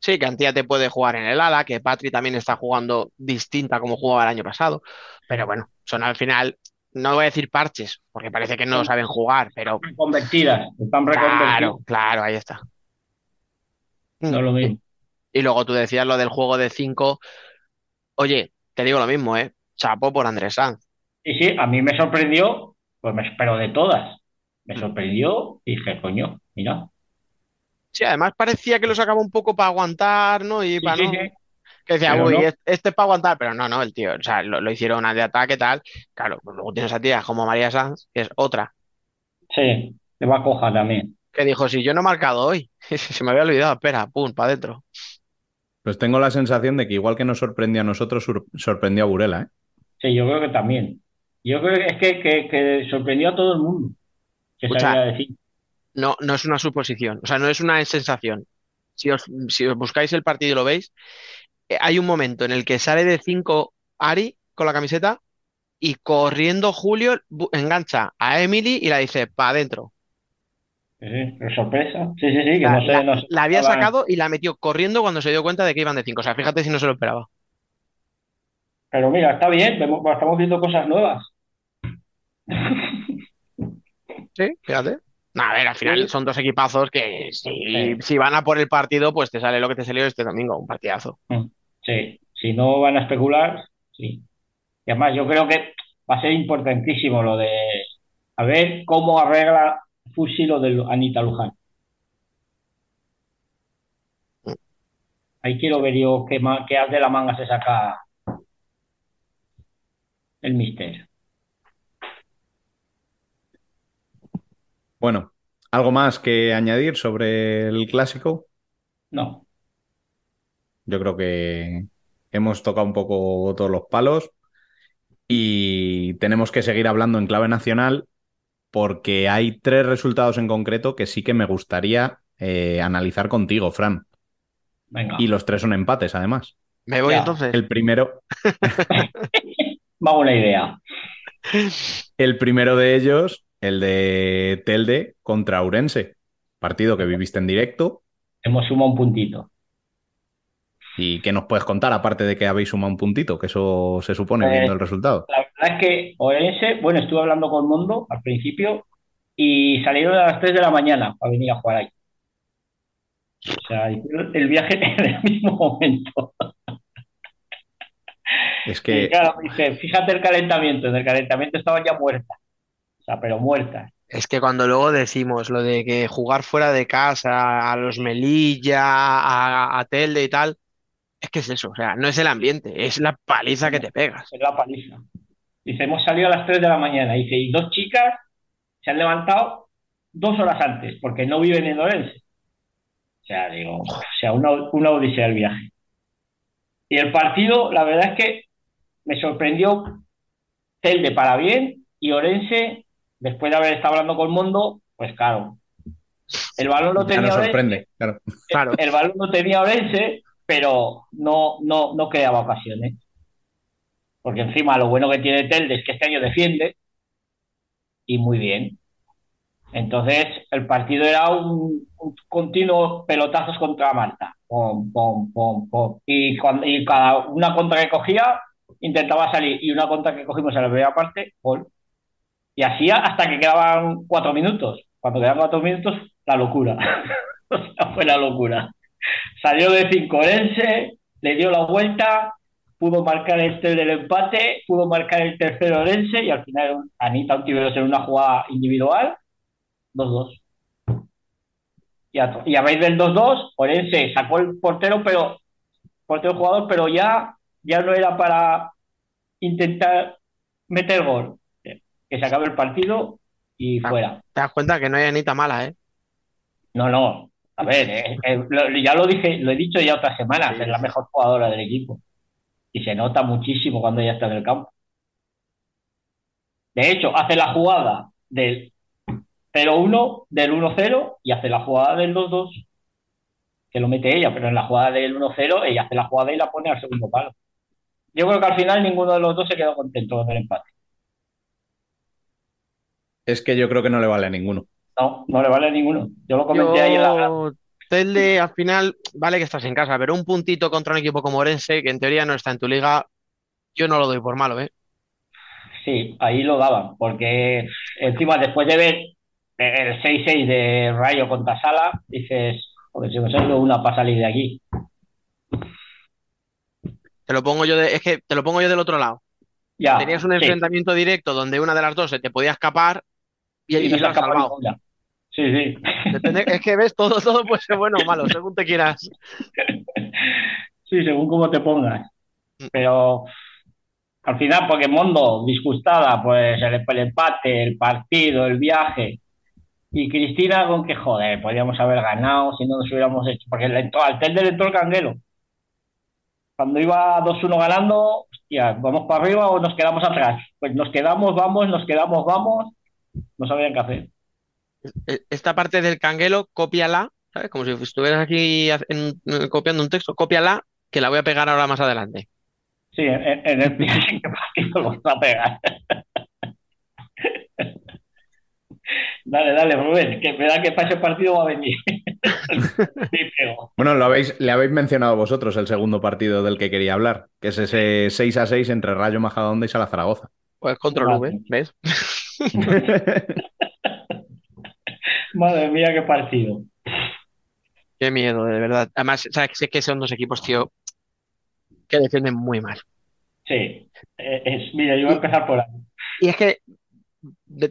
Sí, que Antía te puede jugar en el ala, que Patri también está jugando distinta como jugaba el año pasado. Pero bueno, son al final, no voy a decir parches, porque parece que no saben jugar, pero Reconvertidas, están claro, reconvertidas. claro, ahí está. No lo mismo. Y luego tú decías lo del juego de 5. Oye, te digo lo mismo, ¿eh? Chapo por Andrés Sanz. Y sí, a mí me sorprendió, pues me espero de todas. Me Mm. sorprendió y dije, coño, mira. Sí, además parecía que lo sacaba un poco para aguantar, ¿no? Y Sí, para sí, no. sí. Que decía, Pero uy, no. este este es para aguantar, pero no, no, el tío, o sea, lo, lo hicieron de ataque tal. Claro, pues luego tienes a tías como María Sanz, que es otra, Sí, le va a coja también. que dijo, si yo no he marcado hoy, se me había olvidado, espera, pum, para adentro. Pues tengo la sensación de que igual que nos sorprendió a nosotros, sur- sorprendió a Burela, ¿eh? Sí, yo creo que también. Yo creo que es que, que, que sorprendió a todo el mundo. Que Escucha. sabía decir. No, no es una suposición, o sea, no es una sensación. Si os, si os buscáis el partido y lo veis, hay un momento en el que sale de 5 Ari con la camiseta y corriendo Julio engancha a Emily y la dice, para adentro. Sí, sí, sorpresa. Sí, sí, sí, que La, no sé, la- no sé. la había sacado y la metió corriendo cuando se dio cuenta de que iban de 5. O sea, fíjate si no se lo esperaba. Pero mira, está bien, vemos- estamos viendo cosas nuevas. Sí, fíjate. A ver, al final son dos equipazos que si, si van a por el partido, pues te sale lo que te salió este domingo, un partidazo. Sí, si no van a especular, sí. Y además, yo creo que va a ser importantísimo lo de a ver cómo arregla Fusi lo de Anita Luján. Ahí quiero ver yo qué, qué haz de la manga se saca el mister. Bueno, ¿algo más que añadir sobre el clásico? No, Yo creo que hemos tocado un poco todos los palos y tenemos que seguir hablando en clave nacional porque hay tres resultados en concreto que sí que me gustaría eh, analizar contigo, Fran. venga. Y los tres son empates, además. Me voy Ya. entonces. El primero, Vamos una idea. el primero de ellos, el de Telde contra Urense. Partido que viviste en directo. Hemos sumado un puntito. ¿Y qué nos puedes contar, aparte de que habéis sumado un puntito? Que eso se supone Pues- viendo el resultado. La verdad es que Orense, bueno, estuve hablando con Mondo al principio y salieron a las 3 de la mañana para venir a jugar ahí. O sea, hicieron el viaje en el mismo momento. Es Y que claro, dice, fíjate el calentamiento, en el calentamiento estaban ya muertas. O sea, pero muertas. Es que cuando luego decimos lo de que jugar fuera de casa, a los Melilla, a, a Telde y tal, es que es eso, o sea, no es el ambiente, es la paliza que te pegas. Es la paliza. Dice, hemos salido a las 3 de la mañana. Dice, y dos chicas se han levantado dos horas antes, porque no viven en Orense. O sea, digo, o sea, una, una odisea el viaje. Y el partido, la verdad es que me sorprendió Telde para bien y Orense, después de haber estado hablando con Mondo, pues claro, el balón lo tenía Orense, sorprende, claro. Claro. el balón lo tenía Orense, pero no, no, no creaba ocasiones. Porque encima lo bueno que tiene Telde es que este año defiende y muy bien. Entonces el partido era un, continuo pelotazos contra Marta. Pom, pom, pom, pom. Y, cuando, y cada una contra que cogía intentaba salir y una contra que cogimos en la primera parte, gol. Y así hasta que quedaban cuatro minutos. Cuando quedaban cuatro minutos, la locura. fue la locura. Salió de Cincorense, le dio la vuelta, pudo marcar este del empate, pudo marcar el tercero Orense y al final Anita Ontiveros en una jugada individual, 2-2. Y a, y a raíz del 2-2, Orense sacó el portero, pero portero jugador, pero ya, ya no era para intentar meter gol. Que se acabe el partido y Ah. fuera. Te das cuenta que no hay Anita mala, ¿eh? No, no. A ver, eh, eh, lo- ya lo dije, lo he dicho ya otras semanas, Sí, es la mejor jugadora del equipo. Y se nota muchísimo cuando ya está en el campo. De hecho, hace la jugada del 0-1, del 1-0 y hace la jugada del 2-2, que lo mete ella, pero en la jugada del 1-0 ella hace la jugada y la pone al segundo palo. Yo creo que al final ninguno de los dos se quedó contento con el empate. Es que yo creo que no le vale a ninguno. No, no le vale ninguno. Yo lo comenté ahí en la... Telde, al final, vale que estás en casa, pero un puntito contra un equipo como Orense, que en teoría no está en tu liga, yo no lo doy por malo, ¿eh? Sí, ahí lo daban, porque encima después de ver el 6-6 de Rayo contra Sala, dices, joder, si me salgo una para salir de aquí. Te lo pongo yo de, es que te lo pongo yo del otro lado. Ya, Tenías un sí. enfrentamiento directo donde una de las dos se te podía escapar y, Y y no lo has salvado. ninguna. Sí, sí. Depende- es que ves, todo, todo puede ser bueno o malo, según te quieras. Sí, según cómo te pongas. Pero al final, porque Mondo, disgustada, pues el, el empate, el partido, el viaje. Y Cristina con que, joder, podríamos haber ganado si no nos hubiéramos hecho. Porque entró, al Telde le entró el canguelo. Cuando iba 2-1 ganando, hostia, ¿vamos para arriba o nos quedamos atrás? Pues nos quedamos, vamos, nos quedamos, vamos. No sabían qué hacer. E- Esta parte del canguelo, cópiala, ¿sabes? Como si estuvieras aquí en- en- copiando un texto, cópiala, que la voy a pegar ahora más adelante. Sí, en, en el siguiente partido lo vas a pegar. Dale, dale, Rubén, que me da que para ese partido va a venir. Sí, pero- Bueno, lo habéis, le habéis mencionado vosotros el segundo partido del que quería hablar, que es ese 6 a 6 entre Rayo Majadahonda y Sala Zaragoza. Pues control Vale. V, ¿ves? Madre mía, qué partido. Qué miedo, de verdad. Además, sabes sé que son dos equipos, tío, que defienden muy mal. Sí, eh, es, mira, yo voy a empezar por ahí. Y es que,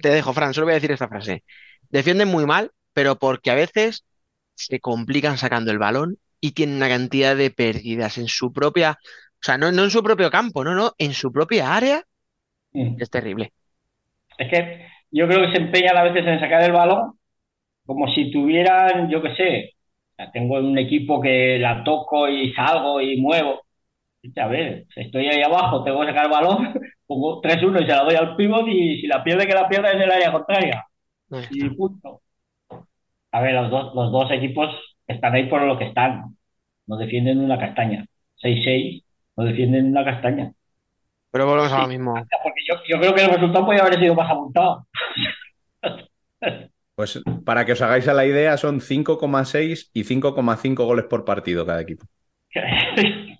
te dejo, Fran, solo voy a decir esta frase. Defienden muy mal, pero porque a veces se complican sacando el balón y tienen una cantidad de pérdidas en su propia, o sea, no, no en su propio campo, no, no, en su propia área, Mm. es terrible. Es que yo creo que se empeñan a veces en sacar el balón como si tuvieran, yo qué sé, tengo un equipo que la toco y salgo y muevo. A ver, estoy ahí abajo, tengo que sacar el balón, pongo 3-1 y se la doy al pívot y si la pierde, que la pierda en el área contraria. Y punto. A ver, los dos, los dos equipos están ahí por lo que están. No defienden una castaña. 6-6, no defienden una castaña. Pero a lo Sí. mismo. Porque yo, yo creo que el resultado podría haber sido más abultado. Pues para que os hagáis a la idea, son 5,6 y 5,5 goles por partido cada equipo.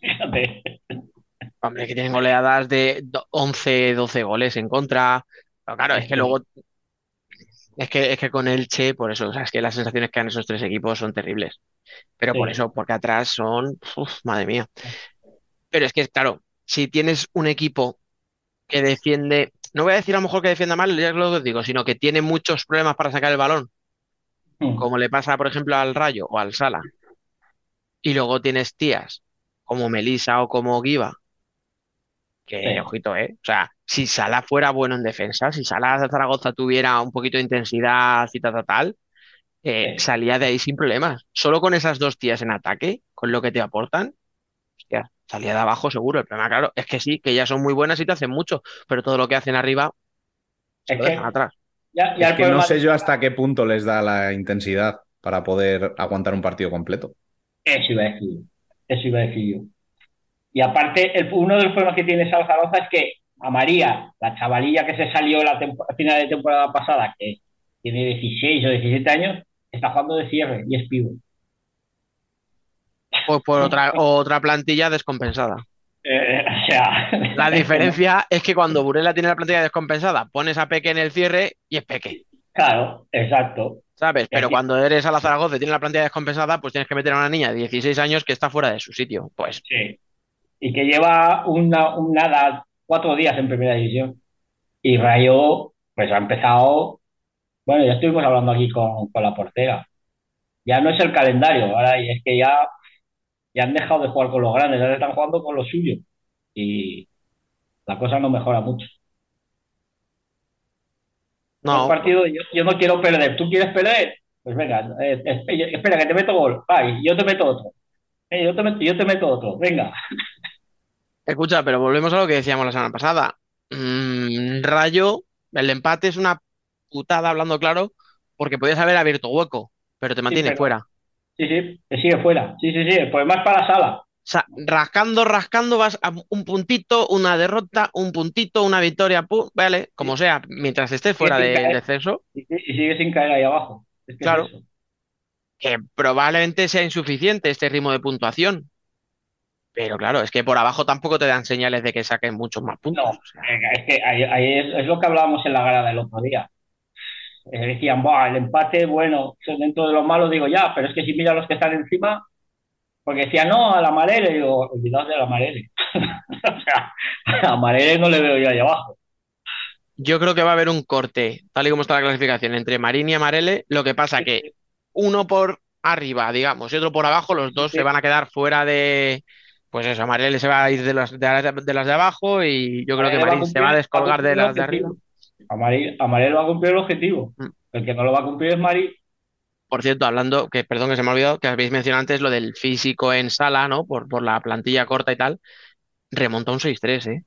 Fíjate. Hombre, que tienen goleadas de do- 11, 12 goles en contra. Pero claro, es que luego. Es que, es que con Elche, por eso, o sea, es que las sensaciones que dan esos tres equipos son terribles. Pero por eso, porque atrás son. uf, madre mía. Pero es que, claro, si tienes un equipo que defiende. No voy a decir a lo mejor que defienda mal, ya es lo que digo, sino que tiene muchos problemas para sacar el balón, como le pasa, por ejemplo, al Rayo o al Sala. Y luego tienes tías como Melissa o como Giva, que, Sí. ojito, ¿eh? O sea, si Sala fuera bueno en defensa, si Sala de Zaragoza tuviera un poquito de intensidad y tal, tal, tal, eh, Sí. salía de ahí sin problemas. Solo con esas dos tías en ataque, con lo que te aportan, salía de abajo seguro. El problema, claro, es que sí, que ya son muy buenas y te hacen mucho, pero todo lo que hacen arriba se Es lo que atrás. ya, ya Es que no sé yo hasta qué punto les da la intensidad para poder aguantar un partido completo. Eso iba a decir yo. Eso iba a decir yo. Y aparte, el, uno de los problemas que tiene Zaragoza es que a María, la chavalilla que se salió la final de temporada pasada, que tiene 16 o 17 años, está jugando de cierre y es pivo. Pues por otra, otra plantilla descompensada. Eh, o sea, La diferencia es que cuando Burela tiene la plantilla descompensada, pones a Peque en el cierre y es Peque, Claro, exacto. ¿sabes? Pero cuando eres a la Zaragoza y tienes la plantilla descompensada, pues tienes que meter a una niña de 16 años que está fuera de su sitio. Pues Sí. Y que lleva una, un nada, cuatro días en primera división. Y Rayo, pues ha empezado. Bueno, ya estuvimos hablando aquí con, con la portera. Ya no es el calendario, ahora y es que ya, ya han dejado de jugar con los grandes, ahora están jugando con los suyos. Y la cosa no mejora mucho. No, partido, yo, yo no quiero perder. ¿Tú quieres perder? Pues venga, eh, eh, espera, que te meto gol. Ay, yo te meto otro. Eh, yo te meto, yo te meto otro. Venga. Escucha, pero volvemos a lo que decíamos la semana pasada. Mm, Rayo, el empate es una putada, hablando claro, porque podías haber abierto hueco, pero te mantiene pero- fuera. Sí, sí, que sigue fuera. Sí, sí, sí. El problema es para la sala. O sea, rascando, rascando, vas a un puntito, una derrota, un puntito, una victoria, vale, como sea, mientras estés fuera del cae. descenso, Y, y sigue sin caer ahí abajo. Es que Claro. que probablemente sea insuficiente este ritmo de puntuación. Pero claro, es que por abajo tampoco te dan señales de que saquen muchos más puntos. No, o sea, es que ahí, ahí es, es lo que hablábamos en la grada del otro día. Eh, decían, Buah, el empate, bueno, dentro de lo malo digo ya, pero es que si mira los que están encima, porque decían, no, a la Marele, digo, olvidaos de la Marele. o sea, a la Marele no le veo yo ahí abajo. Yo creo que va a haber un corte, tal y como está la clasificación, entre Marín y Amarele. Lo que pasa que uno por arriba, digamos, y otro por abajo, los dos Sí. se van a quedar fuera de. Pues eso, Amarele se va a ir de las de, las- de abajo y yo creo que Marín se va a descolgar de las de arriba. Objetivo. Amarele, Amarele va a cumplir el objetivo. Mm. El que no lo va a cumplir es Mari. Por cierto, hablando, que perdón que se me ha olvidado, que habéis mencionado antes lo del físico en sala, ¿no? Por, por la plantilla corta y tal. Remonta un 6-3, ¿eh?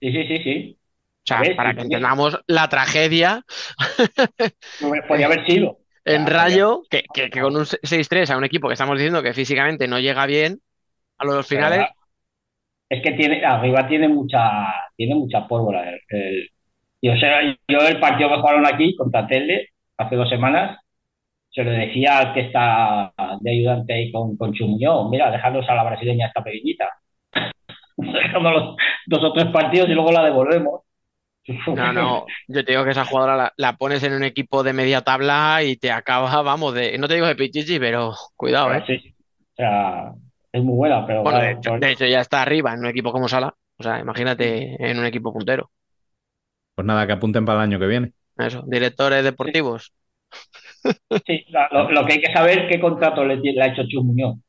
Sí, sí, sí, sí. O sea, ver, para sí, que sí. entendamos la tragedia Podría haber sido. en Ya, Rayo, que, que- que con un 6-3 a un equipo que estamos diciendo que físicamente no llega bien a los finales, Es que tiene, arriba tiene mucha, tiene mucha pólvora. El- el- yo, sé, yo el partido que jugaron aquí contra Telde hace dos semanas, se lo decía al que está de ayudante ahí con, con Chumuñón, mira, dejadnos a la brasileña esta pequeñita. Dejamos los dos o tres partidos y luego la devolvemos. no, no, yo te digo que esa jugadora la, la pones en un equipo de media tabla y te acaba, vamos, de, no te digo de pichichi, pero cuidado, ¿eh? Sí. O sea, es muy buena, pero Bueno, hecho, de hecho ya está arriba en un equipo como Sala, o sea, imagínate en un equipo puntero. Pues nada, que apunten para el año que viene. Eso, directores deportivos. sí, lo, lo que hay que saber es qué contrato le, ha hecho Chumuñón.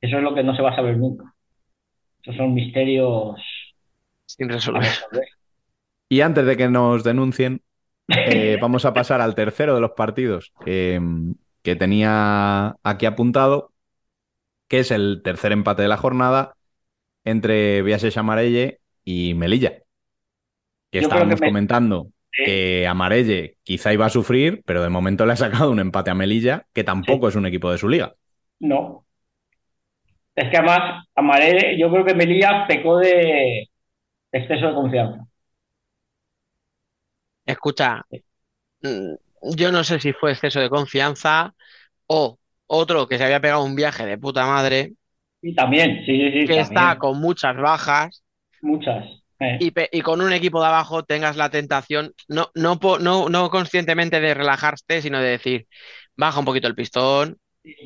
Eso es lo que no se va a saber nunca. Esos son misterios Sin resolver. resolver. Y antes de que nos denuncien, eh, vamos a pasar al tercero de los partidos que, que tenía aquí apuntado, que es el tercer empate de la jornada entre Viases Amarelle y Melilla. Que Yo estábamos que me- comentando Sí. que Amarelle quizá iba a sufrir, pero de momento le ha sacado un empate a Melilla, que tampoco es un equipo de su liga. No. Es que además, Amarele, yo creo que Melilla pecó de exceso de confianza. Escucha, mm, yo no sé si fue exceso de confianza o otro que se había pegado un viaje de puta madre, Y también, sí, sí, sí, que también. está con muchas bajas Muchas. Eh. y, con un equipo de abajo tengas la tentación, no, no, no, no conscientemente de relajarte, sino de decir, baja un poquito el pistón.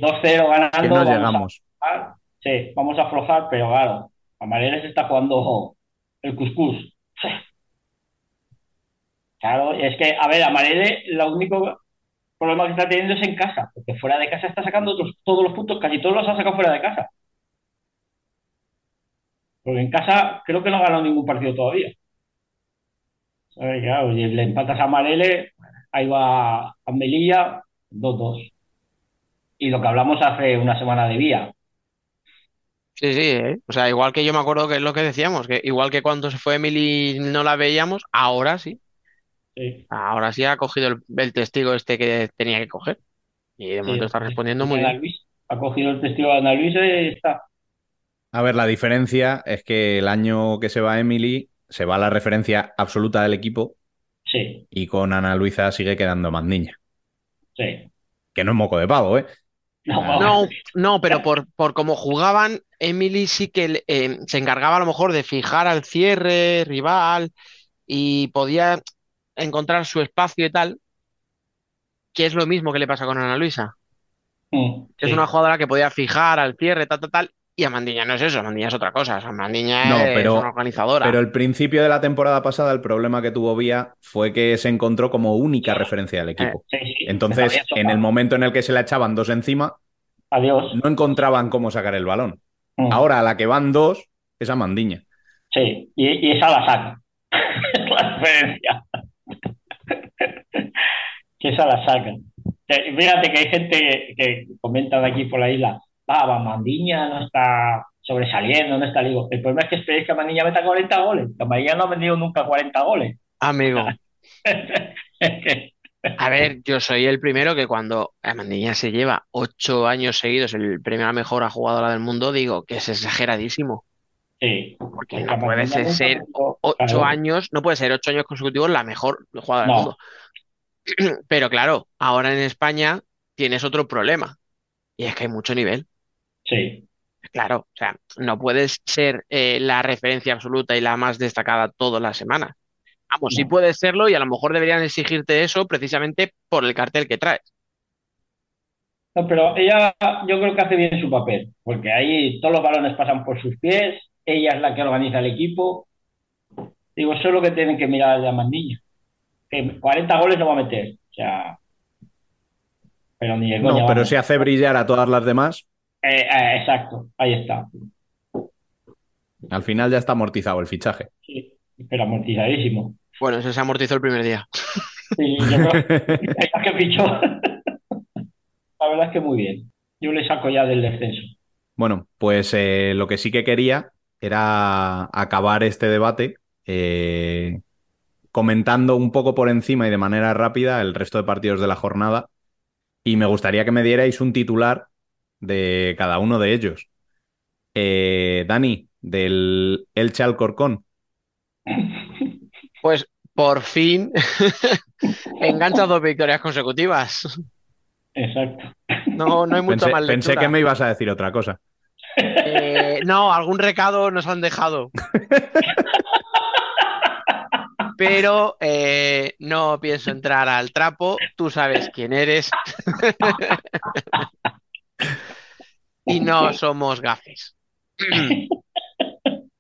2-0 ganando. Que no vamos a llegamos. aflojar. Sí, vamos a aflojar, pero claro, Amarele se está jugando el cuscús. Claro, es que, a ver, Amarele, lo único problema que está teniendo es en casa, porque fuera de casa está sacando otros- todos los puntos, casi todos los ha sacado fuera de casa. Porque en casa creo que no ha ganado ningún partido todavía. ¿Sabes? Claro, y le empatas a Amarele, ahí va a Melilla, 2-2. Y lo que hablamos hace una semana de Vía. Sí, sí, ¿eh? O sea, igual que yo me acuerdo que es lo que decíamos, que igual que cuando se fue Emily no la veíamos, ahora sí, Sí. ahora sí ha cogido el, el testigo este que tenía que coger. Y de momento Sí, está respondiendo muy bien. Luis. Ha cogido el testigo de Ana Luisa y está. A ver, la diferencia es que el año que se va Emily, se va la referencia absoluta del equipo Sí, y con Ana Luisa sigue quedando más niña. sí. Que no es moco de pavo, ¿eh? No. No, no, pero por, por cómo jugaban, Emily sí que eh, se encargaba a lo mejor de fijar al cierre rival y podía encontrar su espacio y tal, que es lo mismo que le pasa con Ana Luisa, Mm, que es sí. una jugadora que podía fijar al cierre, tal, tal, tal, y a Mandiña no es eso, Mandiña es otra cosa, o sea, Mandiña No, es pero- una organizadora. Pero el principio de la temporada pasada, el problema que tuvo Vía fue que se encontró como única referencia del equipo. Sí, sí. Entonces, en el momento en el que se la echaban dos encima, Adiós. no encontraban cómo sacar el balón. Mm, Ahora, a la que van dos, es a Mandiña. Sí, y, y esa la saca. Es la diferencia. que esa la saca. Eh, Fíjate que hay gente que, que comenta de aquí por la isla, ah, Mandiña no está sobresaliendo, no está digo. El problema es que esperéis que Amandilla meta 40 goles. Amandilla no ha vendido nunca 40 goles. Amigo. A ver, yo soy el primero que cuando Amandilla se lleva ocho años seguidos el premio a la mejor jugadora del mundo, digo que es exageradísimo. Sí. Porque no puede ser, ocho años, no puede ser ocho años consecutivos la mejor jugadora del mundo. Pero claro, ahora en España tienes otro problema. Y es que hay mucho nivel. Sí. Claro, o sea, no puedes ser eh, la referencia absoluta y la más destacada todas las semanas. Vamos, sí puedes serlo y a lo mejor deberían exigirte eso precisamente por el cartel que traes. No, pero ella yo creo que hace bien su papel, porque ahí todos los balones pasan por sus pies, ella es la que organiza el equipo. Digo, eso es lo que tienen que mirar de Amandilla. Que 40 goles no va a meter. O sea. Pero ni No, pero si hace brillar a todas las demás. Eh, eh, exacto, ahí está. Al final ya está amortizado el fichaje. Sí, pero amortizadísimo. Bueno, eso se amortizó el primer día. Sí, yo creo que fichó. La verdad es que muy bien. Yo le saco ya del descenso. Bueno, pues eh, lo que sí que quería era acabar este debate comentando un poco por encima y de manera rápida el resto de partidos de la jornada. Y me gustaría que me dierais un titular de cada uno de ellos. Eh, Dani, del Elche Alcorcón. Pues por fin engancha dos victorias consecutivas. Exacto. No, no hay mucha pensé, Pensé que me ibas a decir otra cosa. Eh, no, algún recado nos han dejado. Pero eh, no pienso entrar al trapo. Tú sabes quién eres. Y no somos gafes.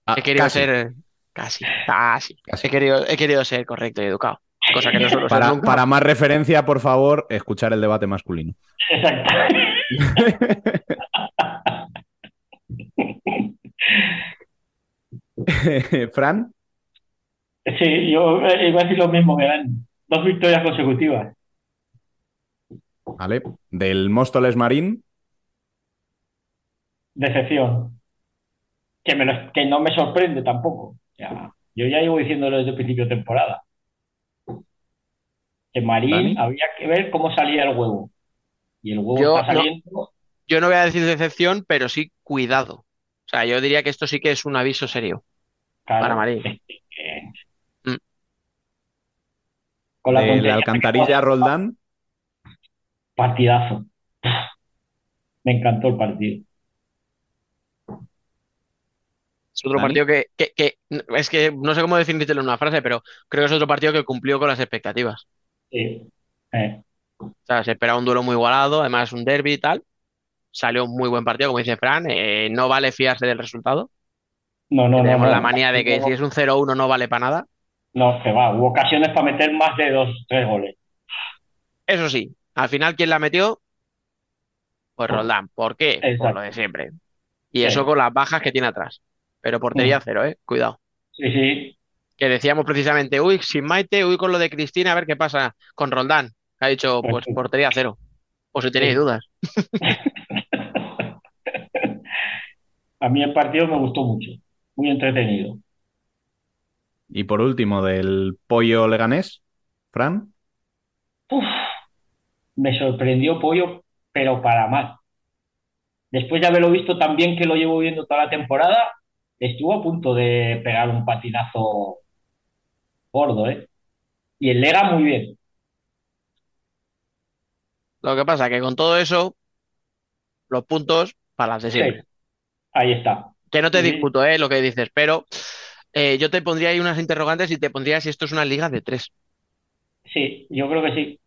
Ah, he querido ser casi, casi. He, querido, he querido ser correcto y educado. Cosa que no suelo para, para más referencia, por favor, escuchar el debate masculino. Exacto. Fran. Sí, yo iba a decir lo mismo, que eran dos victorias consecutivas. Vale. Del Móstoles Marín decepción. Que, me que no me sorprende tampoco. yo ya llevo diciéndolo desde el principio de temporada. Que Marín había que ver cómo salía el huevo. Y el huevo yo, está saliendo. No, yo no voy a decir decepción, pero sí cuidado. O sea, yo diría que esto sí que es un aviso serio para Marín. Mm. Con la, alcantarilla Roldán. Partidazo. Me encantó el partido. Es otro partido que, es que no sé cómo definírtelo en una frase, pero creo que es otro partido que cumplió con las expectativas. Sí. Eh. O sea, se esperaba un duelo muy igualado, además un derby y tal. Salió un muy buen partido, como dice Fran. Eh, no vale fiarse del resultado. No, no, Tenemos no, la manía de que si es un 0-1 no vale para nada. No, se va. Hubo ocasiones para meter más de dos, tres goles. Eso sí, al final, ¿quién la metió? Pues Roldán. ¿Por qué? Por lo de siempre. Y eso con las bajas que tiene atrás. Pero portería cero, ¿eh? Cuidado. Sí, sí. Que decíamos precisamente, uy, sin Maite, uy, con lo de Cristina, a ver qué pasa con Roldán. ha dicho, pues portería cero. O si tenéis dudas. a mí el partido me gustó mucho. Muy entretenido. Y por último, del pollo leganés, Fran. Uf, me sorprendió pollo, pero para mal. Después de haberlo visto tan bien que lo llevo viendo toda la temporada, estuvo a punto de pegar un patinazo gordo, ¿eh? Y el Lega muy bien. Lo que pasa es que con todo eso, los puntos para las de siempre. ahí está. Que no te discuto, ¿eh? Lo que dices, pero eh, yo te pondría ahí unas interrogantes y te pondría si esto es una liga de tres. Sí, yo creo que sí.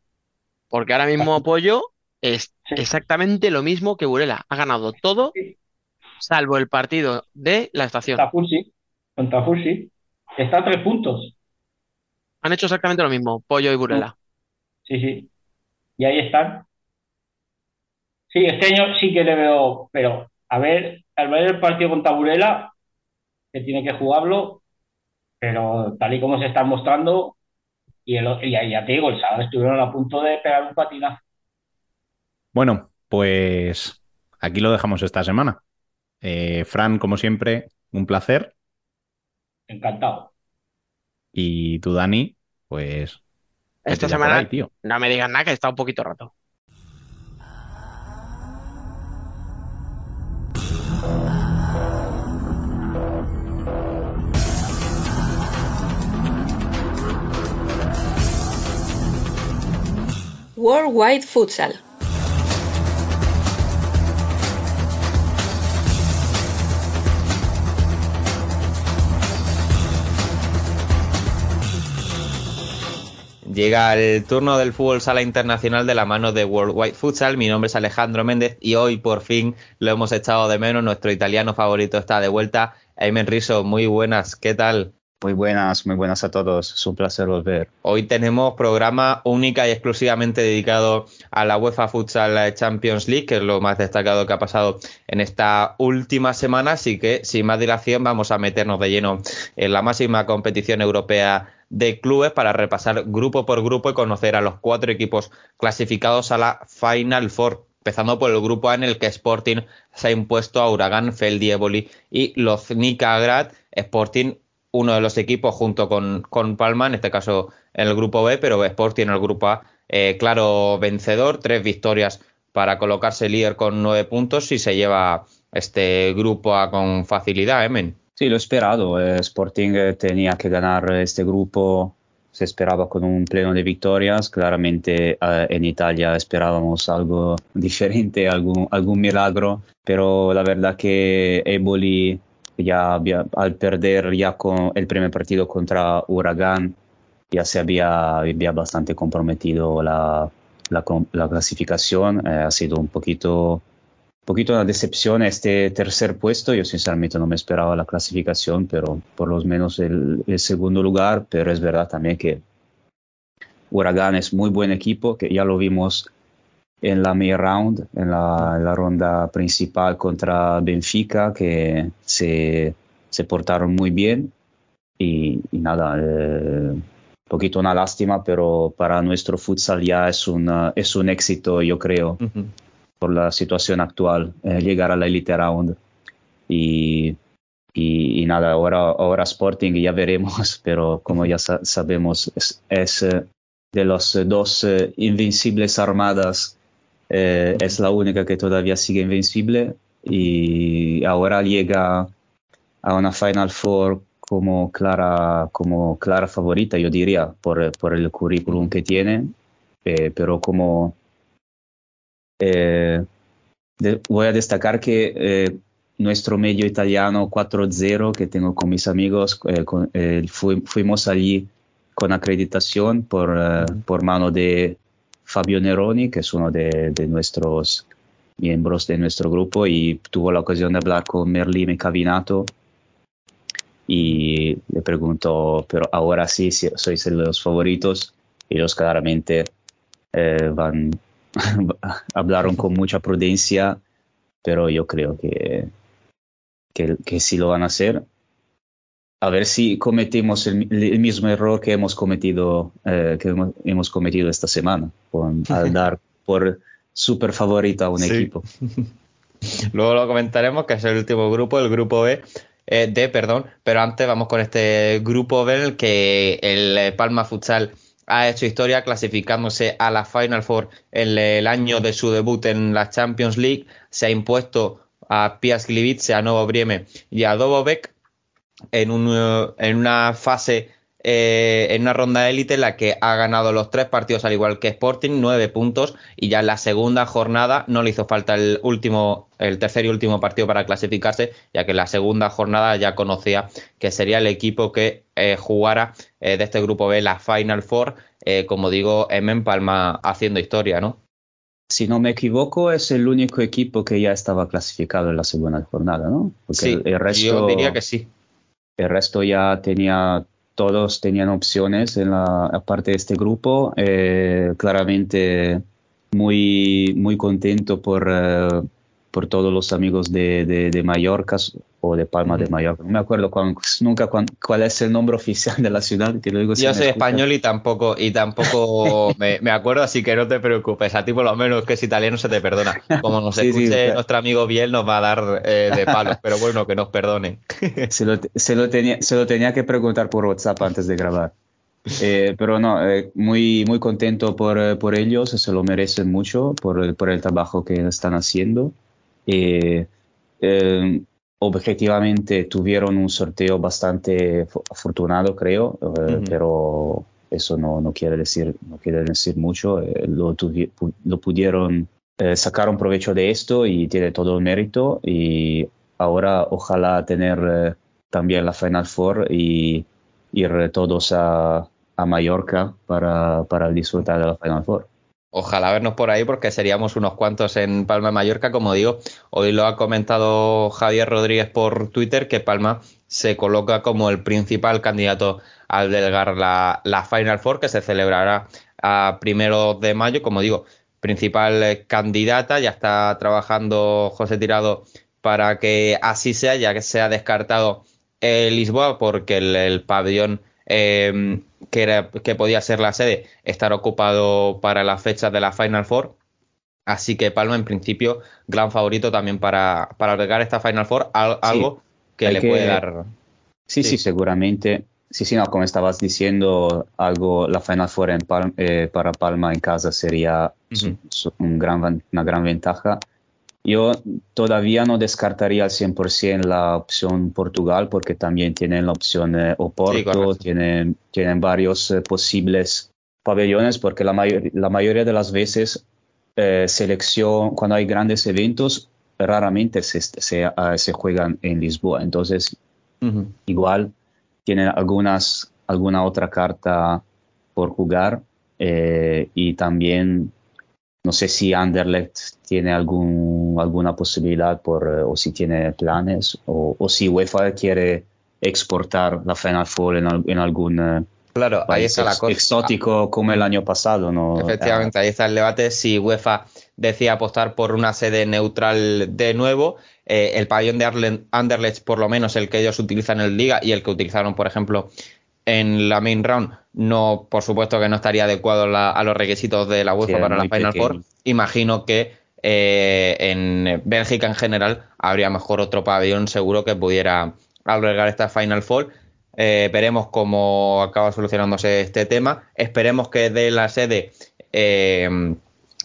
Porque ahora mismo Apoyo es exactamente lo mismo que Burela. Ha ganado todo salvo el partido de la estación. Tafursi, con Tafursi. Está a tres puntos. Han hecho exactamente lo mismo, Pollo y Burela. Sí, sí. Y ahí están. Sí, este año sí que le veo, pero a ver, al ver el partido con Taburela, que tiene que jugarlo, pero tal y como se están mostrando, y, el, y ya te digo, el sábado estuvieron a punto de pegar un patinazo. Bueno, pues aquí lo dejamos esta semana. Eh, Fran, como siempre, un placer. Encantado. Y tú, Dani, pues. Esta semana no me digas nada que está un poquito rato. Worldwide Futsal. Llega el turno del fútbol sala internacional de la mano de Worldwide Futsal. Mi nombre es Alejandro Méndez y hoy por fin lo hemos echado de menos. Nuestro italiano favorito está de vuelta. Aymen Riso, muy buenas, ¿qué tal? Muy buenas, muy buenas a todos. Es un placer volver. Hoy tenemos programa única y exclusivamente dedicado a la UEFA Futsal Champions League, que es lo más destacado que ha pasado en esta última semana. Así que, sin más dilación, vamos a meternos de lleno en la máxima competición europea de clubes para repasar grupo por grupo y conocer a los cuatro equipos clasificados a la Final Four. Empezando por el grupo A en el que Sporting se ha impuesto a Huracán, Feldieboli y Loznica Grad. Sporting, uno de los equipos junto con, con, Palma, en este caso en el grupo B, pero Sporting en el grupo A, eh, claro vencedor, tres victorias para colocarse líder con nueve puntos y se lleva este grupo A con facilidad, Emen. Sí, lo esperado. Eh, Sporting eh, tenía que ganar este grupo. Se esperaba con un pleno de victorias. Claramente eh, en Italia esperábamos algo diferente, algún, milagro. Pero la verdad que Eboli ya al perder ya con el primer partido contra Huracán ya se había, había bastante comprometido la, la, la clasificación. ha sido un poquito poquito una decepción este tercer puesto. Yo sinceramente no me esperaba la clasificación, pero por lo menos el, segundo lugar. Pero es verdad también que Huracán es muy buen equipo, que ya lo vimos en la main round, en la, ronda principal contra Benfica, que se, se portaron muy bien. Y, nada, eh, poquito una lástima, pero para nuestro futsal ya es, una, es un éxito, yo creo por la situación actual, eh, llegar a la Elite Round. Y, y, nada, ahora, ahora Sporting ya veremos, pero como ya sabemos, es, eh, de los dos eh, invencibles armadas, es la única que todavía sigue invencible y ahora llega a una Final Four como clara, como clara favorita, yo diría, por, por el currículum que tiene, pero como eh, voy a destacar que eh, nuestro medio italiano 4-0 que tengo con mis amigos, eh, fuimos allí con acreditación por, por mano de Fabio Neroni, que es uno de, nuestros miembros de nuestro grupo, y tuvo la ocasión de hablar con Merlin Cavinato y le preguntó, pero ahora sí, sí sois los favoritos, ellos claramente van hablaron con mucha prudencia, pero yo creo que, que, sí lo van a hacer. A ver si cometemos el, mismo error que hemos cometido, eh, que hemos, cometido esta semana, con, al dar por súper favorito a un equipo. Luego lo comentaremos, que es el último grupo, el grupo B. Eh, D, perdón, pero antes vamos con este grupo B, el que el Palma Futsal ha hecho historia clasificándose a la Final Four en el año de su debut en la Champions League. Se ha impuesto a Pias Gliwice, a Novo Brieme y a Dobovec en, un, en una fase eh, en una ronda élite en la que ha ganado los tres partidos al igual que Sporting, nueve puntos y ya en la segunda jornada no le hizo falta el último, el tercer y último partido para clasificarse, ya que en la segunda jornada ya conocía que sería el equipo que eh, jugara eh, de este grupo B la Final Four, como digo, M Palma haciendo historia, ¿no? Si no me equivoco, es el único equipo que ya estaba clasificado en la segunda jornada, ¿no? sí, el resto, yo diría que sí. El resto ya tenía todos tenían opciones en la parte de este grupo. Eh, claramente muy, muy contento por, eh, por todos los amigos de, de, de Mallorca o de Palma de Mallorca. No me acuerdo cuál, nunca cuál, cuál, es el nombre oficial de la ciudad. Que luego Yo soy español y tampoco, y tampoco me, me, acuerdo, así que no te preocupes. A ti por lo menos que es italiano se te perdona. Como nos sí, escuche sí, nuestro amigo Biel nos va a dar eh, de palos, pero bueno, que nos perdone. Se lo, se, lo tenía, se lo tenía que preguntar por WhatsApp antes de grabar. Eh, pero no, eh, muy, muy contento por, eh, por, ellos, se lo merecen mucho por, por el trabajo que están haciendo. Eh, objetivamente tuvieron un sorteo bastante afortunado, creo, uh -huh. pero eso no, no, quiere decir, no quiere decir mucho. lo, lo, pudieron, sacaron provecho de esto y tiene todo el mérito. Y ahora ojalá tener también la Final Four y ir todos a, a Mallorca para, para, disfrutar de la Final Four. Ojalá vernos por ahí porque seríamos unos cuantos en Palma de Mallorca. Como digo, hoy lo ha comentado Javier Rodríguez por Twitter que Palma se coloca como el principal candidato al delegar la, la Final Four que se celebrará a primero de mayo. Como digo, principal candidata. Ya está trabajando José Tirado para que así sea, ya que se ha descartado Lisboa porque el, el pabellón eh, que, era, que podía ser la sede estar ocupado para las fechas de la Final Four. Así que Palma, en principio, gran favorito también para, para albergar esta Final Four, al, algo sí, que le que... puede dar. Sí, sí, sí, seguramente. Sí, sí, no, como estabas diciendo, algo, la Final Four en Palma, eh, para Palma en casa sería uh -huh. un gran, una gran ventaja. Yo todavía no descartaría al 100% la opción Portugal porque también tienen la opción eh, Oporto, sí, tienen, tienen varios eh, posibles pabellones porque la, mayor, la, mayoría de las veces eh, selección, cuando hay grandes eventos, raramente se, se, uh, se juegan en Lisboa. Entonces, uh -huh. igual tienen algunas, alguna otra carta por jugar eh, y también no sé si Anderlecht tiene algún, alguna posibilidad por, o si tiene planes o, o, si UEFA quiere exportar la Final Four en, en algún eh, claro, ahí está la cosa. exótico como el año pasado. ¿no? Efectivamente, ahí está el debate si UEFA decide apostar por una sede neutral de nuevo. Eh, el pabellón de Anderlecht, por lo menos el que ellos utilizan en Liga y el que utilizaron, por ejemplo, en la main round no, por supuesto que no estaría adecuado la, a los requisitos de la UEFA sí, para la Final pequeño. Four. Imagino que eh, en Bélgica en general habría mejor otro pabellón seguro que pudiera albergar esta Final Four. Eh, veremos cómo acaba solucionándose este tema. Esperemos que dé la sede eh,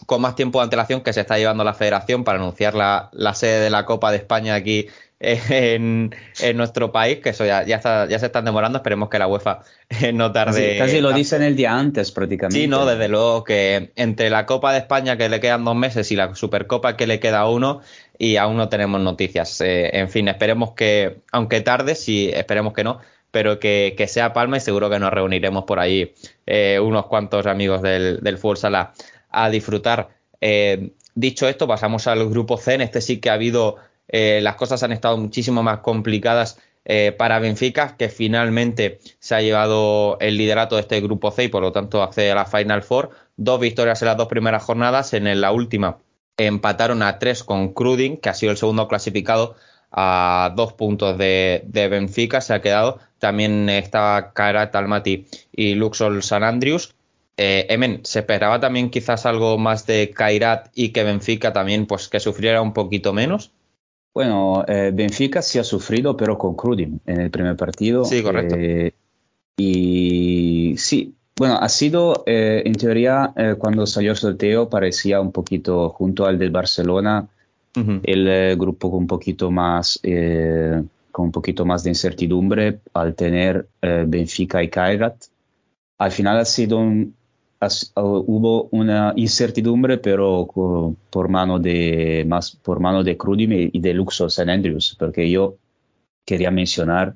con más tiempo de antelación que se está llevando la federación para anunciar la, la sede de la Copa de España aquí en, en, nuestro país, que eso ya, ya, está, ya se están demorando, esperemos que la UEFA eh, no tarde. Casi, casi lo dicen el día antes prácticamente. Sí, no, desde luego que entre la Copa de España que le quedan dos meses y la Supercopa que le queda uno y aún no tenemos noticias. Eh, en fin, esperemos que, aunque tarde, sí, esperemos que no, pero que, que, sea Palma y seguro que nos reuniremos por ahí eh, unos cuantos amigos del, del Fútbol Sala a disfrutar. Eh, dicho esto, pasamos al grupo C. En este sí que ha habido eh, las cosas han estado muchísimo más complicadas eh, para Benfica, que finalmente se ha llevado el liderato de este grupo C y por lo tanto accede a la Final Four. Dos victorias en las dos primeras jornadas, en la última empataron a tres con Cruding, que ha sido el segundo clasificado a dos puntos de, Benfica, se ha quedado. También estaba Kairat Almaty y Luxol San Andrews. Eh, Emen, ¿se esperaba también quizás algo más de Kairat y que Benfica también pues que sufriera un poquito menos? Bueno, eh, Benfica sí ha sufrido, pero con Crudim en el primer partido. Sí, correcto. Eh, y sí, bueno, ha sido, eh, en teoría, cuando salió el sorteo, parecía un poquito junto al del Barcelona, uh -huh. el grupo con un poquito más, con un poquito más de incertidumbre al tener Benfica y Kairat. Al final ha sido un, hubo una incertidumbre, pero por mano de, más por mano de Crudim y de Luxor San Andrews, porque yo quería mencionar,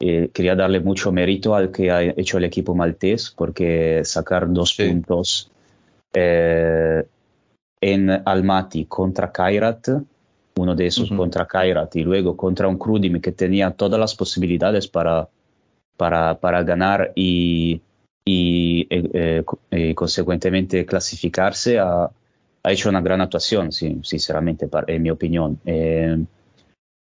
eh, quería darle mucho mérito al que ha hecho el equipo maltés, porque sacar dos sí. puntos eh, en Almaty contra Kairat, uno de esos uh -huh. contra Kairat, y luego contra un Crudim que tenía todas las posibilidades para, para, para ganar y y eh, eh, consecuentemente clasificarse a, ha hecho una gran actuación, sí, sinceramente, en mi opinión. Eh,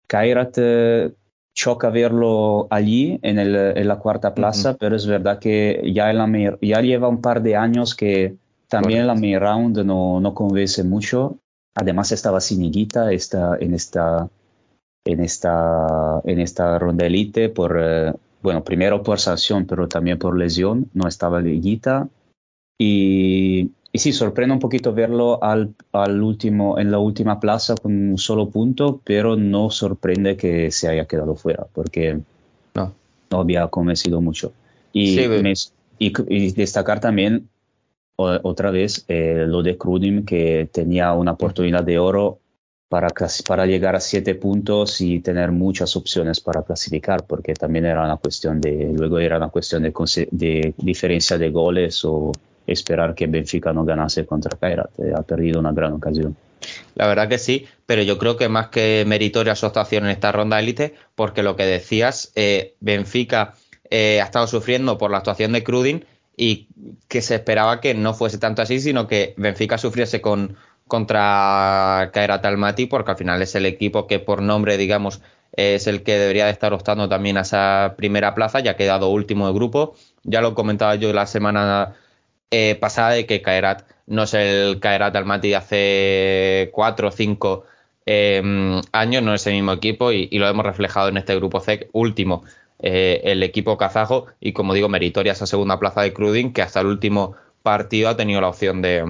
Kairat eh, choca verlo allí en, el, en la cuarta plaza, pero es verdad que ya, la, ya lleva un par de años que también la main round no, no convence mucho. Además estaba sin Higuita esta, en esta en esta en esta ronda elite por eh, bueno primero por sanción pero también por lesión no estaba Higuita y y sí, sorprende un poquito verlo al, al, último, en la última plaza con un solo punto, pero no sorprende que se haya quedado fuera, porque no, no había convencido mucho. Y, y, destacar también otra vez eh, lo de Crudim, que tenía una oportunidad de oro para, para llegar a siete puntos y tener muchas opciones para clasificar, porque también era una cuestión de, luego era una cuestión de, de diferencia de goles o esperar que Benfica no ganase contra Kairat. Eh, ha perdido una gran ocasión. La verdad que sí, pero yo creo que más que meritoria su actuación en esta ronda élite, porque lo que decías, eh, Benfica eh, ha estado sufriendo por la actuación de Crudin y que se esperaba que no fuese tanto así, sino que Benfica sufriese con, contra Kairat Almaty, porque al final es el equipo que por nombre, digamos, es el que debería de estar optando también a esa primera plaza, ya ha quedado último de grupo. Ya lo comentaba yo la semana eh, pasada de que Kairat no es el Kairat Almaty de hace cuatro o cinco em, años, no es el mismo equipo y, lo hemos reflejado en este grupo C último. Eh, el equipo kazajo y como digo meritoria esa segunda plaza de Crudin que hasta el último partido ha tenido la opción de,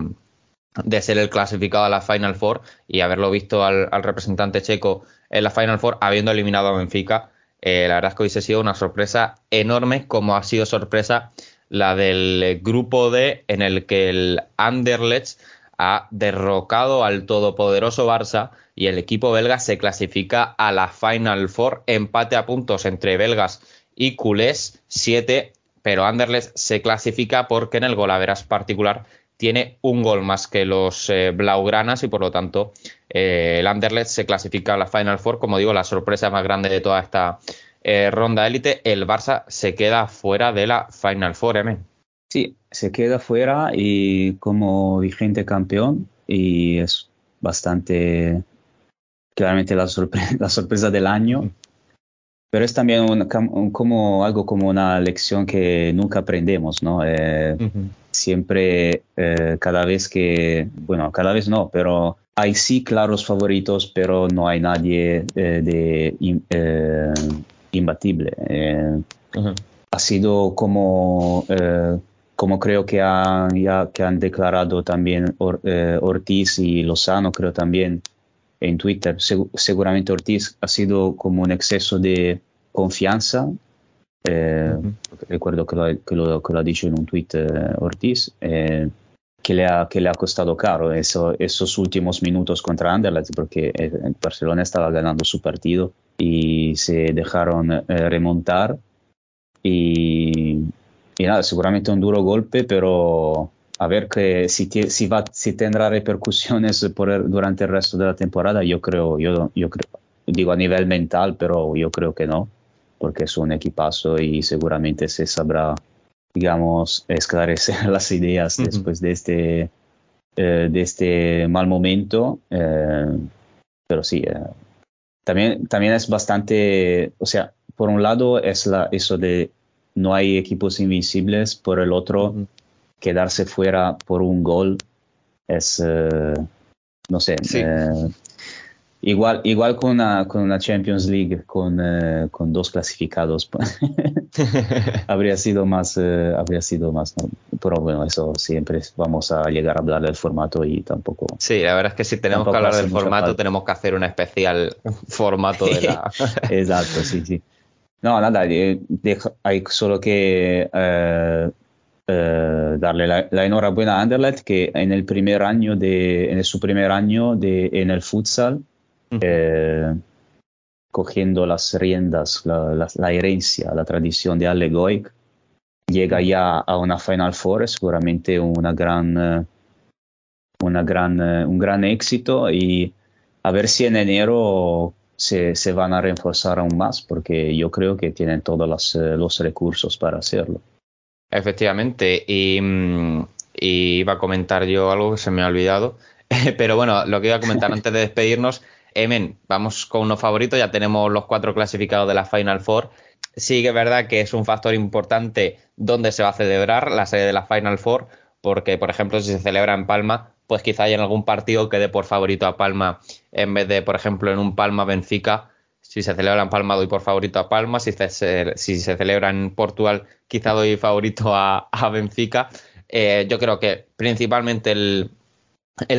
ser el clasificado a la Final Four y haberlo visto al, representante checo en la Final Four habiendo eliminado a Benfica. Eh, la verdad es que hubiese sido una sorpresa enorme como ha sido sorpresa la del grupo D en el que el Anderlecht ha derrocado al todopoderoso Barça y el equipo belga se clasifica a la Final Four, empate a puntos entre belgas y culés, 7, pero Anderlecht se clasifica porque en el golaveras particular tiene un gol más que los eh, blaugranas y por lo tanto eh, el Anderlecht se clasifica a la Final Four, como digo, la sorpresa más grande de toda esta eh, ronda élite, el Barça se queda fuera de la Final Four, ¿eh? Sí, se queda fuera y como vigente campeón y es bastante claramente la, la sorpresa del año. Pero es también como algo como una lección que nunca aprendemos, ¿no? Eh, siempre, eh, cada vez que, bueno, cada vez no, pero hay sí claros favoritos, pero no hay nadie de imbatible. Eh, ha sido como, eh, como creo que han, ya, que han declarado también eh, Ortiz y Lozano, creo también en Twitter. seguramente Ortiz ha sido como un exceso de confianza. Recuerdo que lo, que, lo, que lo, ha dicho en un tweet Ortiz que le ha, que le ha costado caro eso, esos últimos minutos contra Anderlecht porque Barcelona estaba ganando su partido y se dejaron eh, remontar y, y, nada, seguramente un duro golpe, pero a ver que si, si, va, si tendrá repercusiones por durante el resto de la temporada, yo creo, yo, yo creo, digo a nivel mental, pero yo creo que no, porque es un equipazo y seguramente se sabrá, digamos, esclarecer las ideas después de este, eh, de este mal momento. Eh, pero sí, también, también es bastante, o sea, por un lado es la, eso de no hay equipos invencibles, por el otro, quedarse fuera por un gol es, eh, no sé, eh, igual, igual con, una, con una Champions League con, eh, con dos clasificados habría sido más, habría sido más, pero bueno, eso siempre vamos a llegar a hablar del formato y tampoco. Sí, la verdad es que si tenemos que hablar del formato, tenemos que hacer un especial formato de la. Exacto, sí, sí. No, nada, eh, hay solo que eh, eh, darle la, enhorabuena a Anderlecht que en el primer año de, en su primer año de, en el futsal, cogiendo las riendas, la, la, herencia, la tradición de Ale Goik, llega ya a una Final Four, seguramente una gran, eh, una gran, eh, un gran éxito y a ver si en enero se, se, van a reforzar aún más, porque yo creo que tienen todos los, eh, los recursos para hacerlo. Efectivamente, y, mm, y, iba a comentar yo algo que se me ha olvidado. Pero bueno, lo que iba a comentar antes de despedirnos, Emen, vamos con unos favoritos, ya tenemos los cuatro clasificados de la Final Four. Sí que es verdad que es un factor importante dónde se va a celebrar la sede de la Final Four, porque, por ejemplo, si se celebra en Palma, pues quizá en algún partido quede por favorito a Palma en vez de, por ejemplo, en un Palma-Benfica. Si se celebra en Palma, doy por favorito a Palma. Si se, si se celebra en Portugal, quizá doy favorito a, Benfica. Eh, yo creo que principalmente el,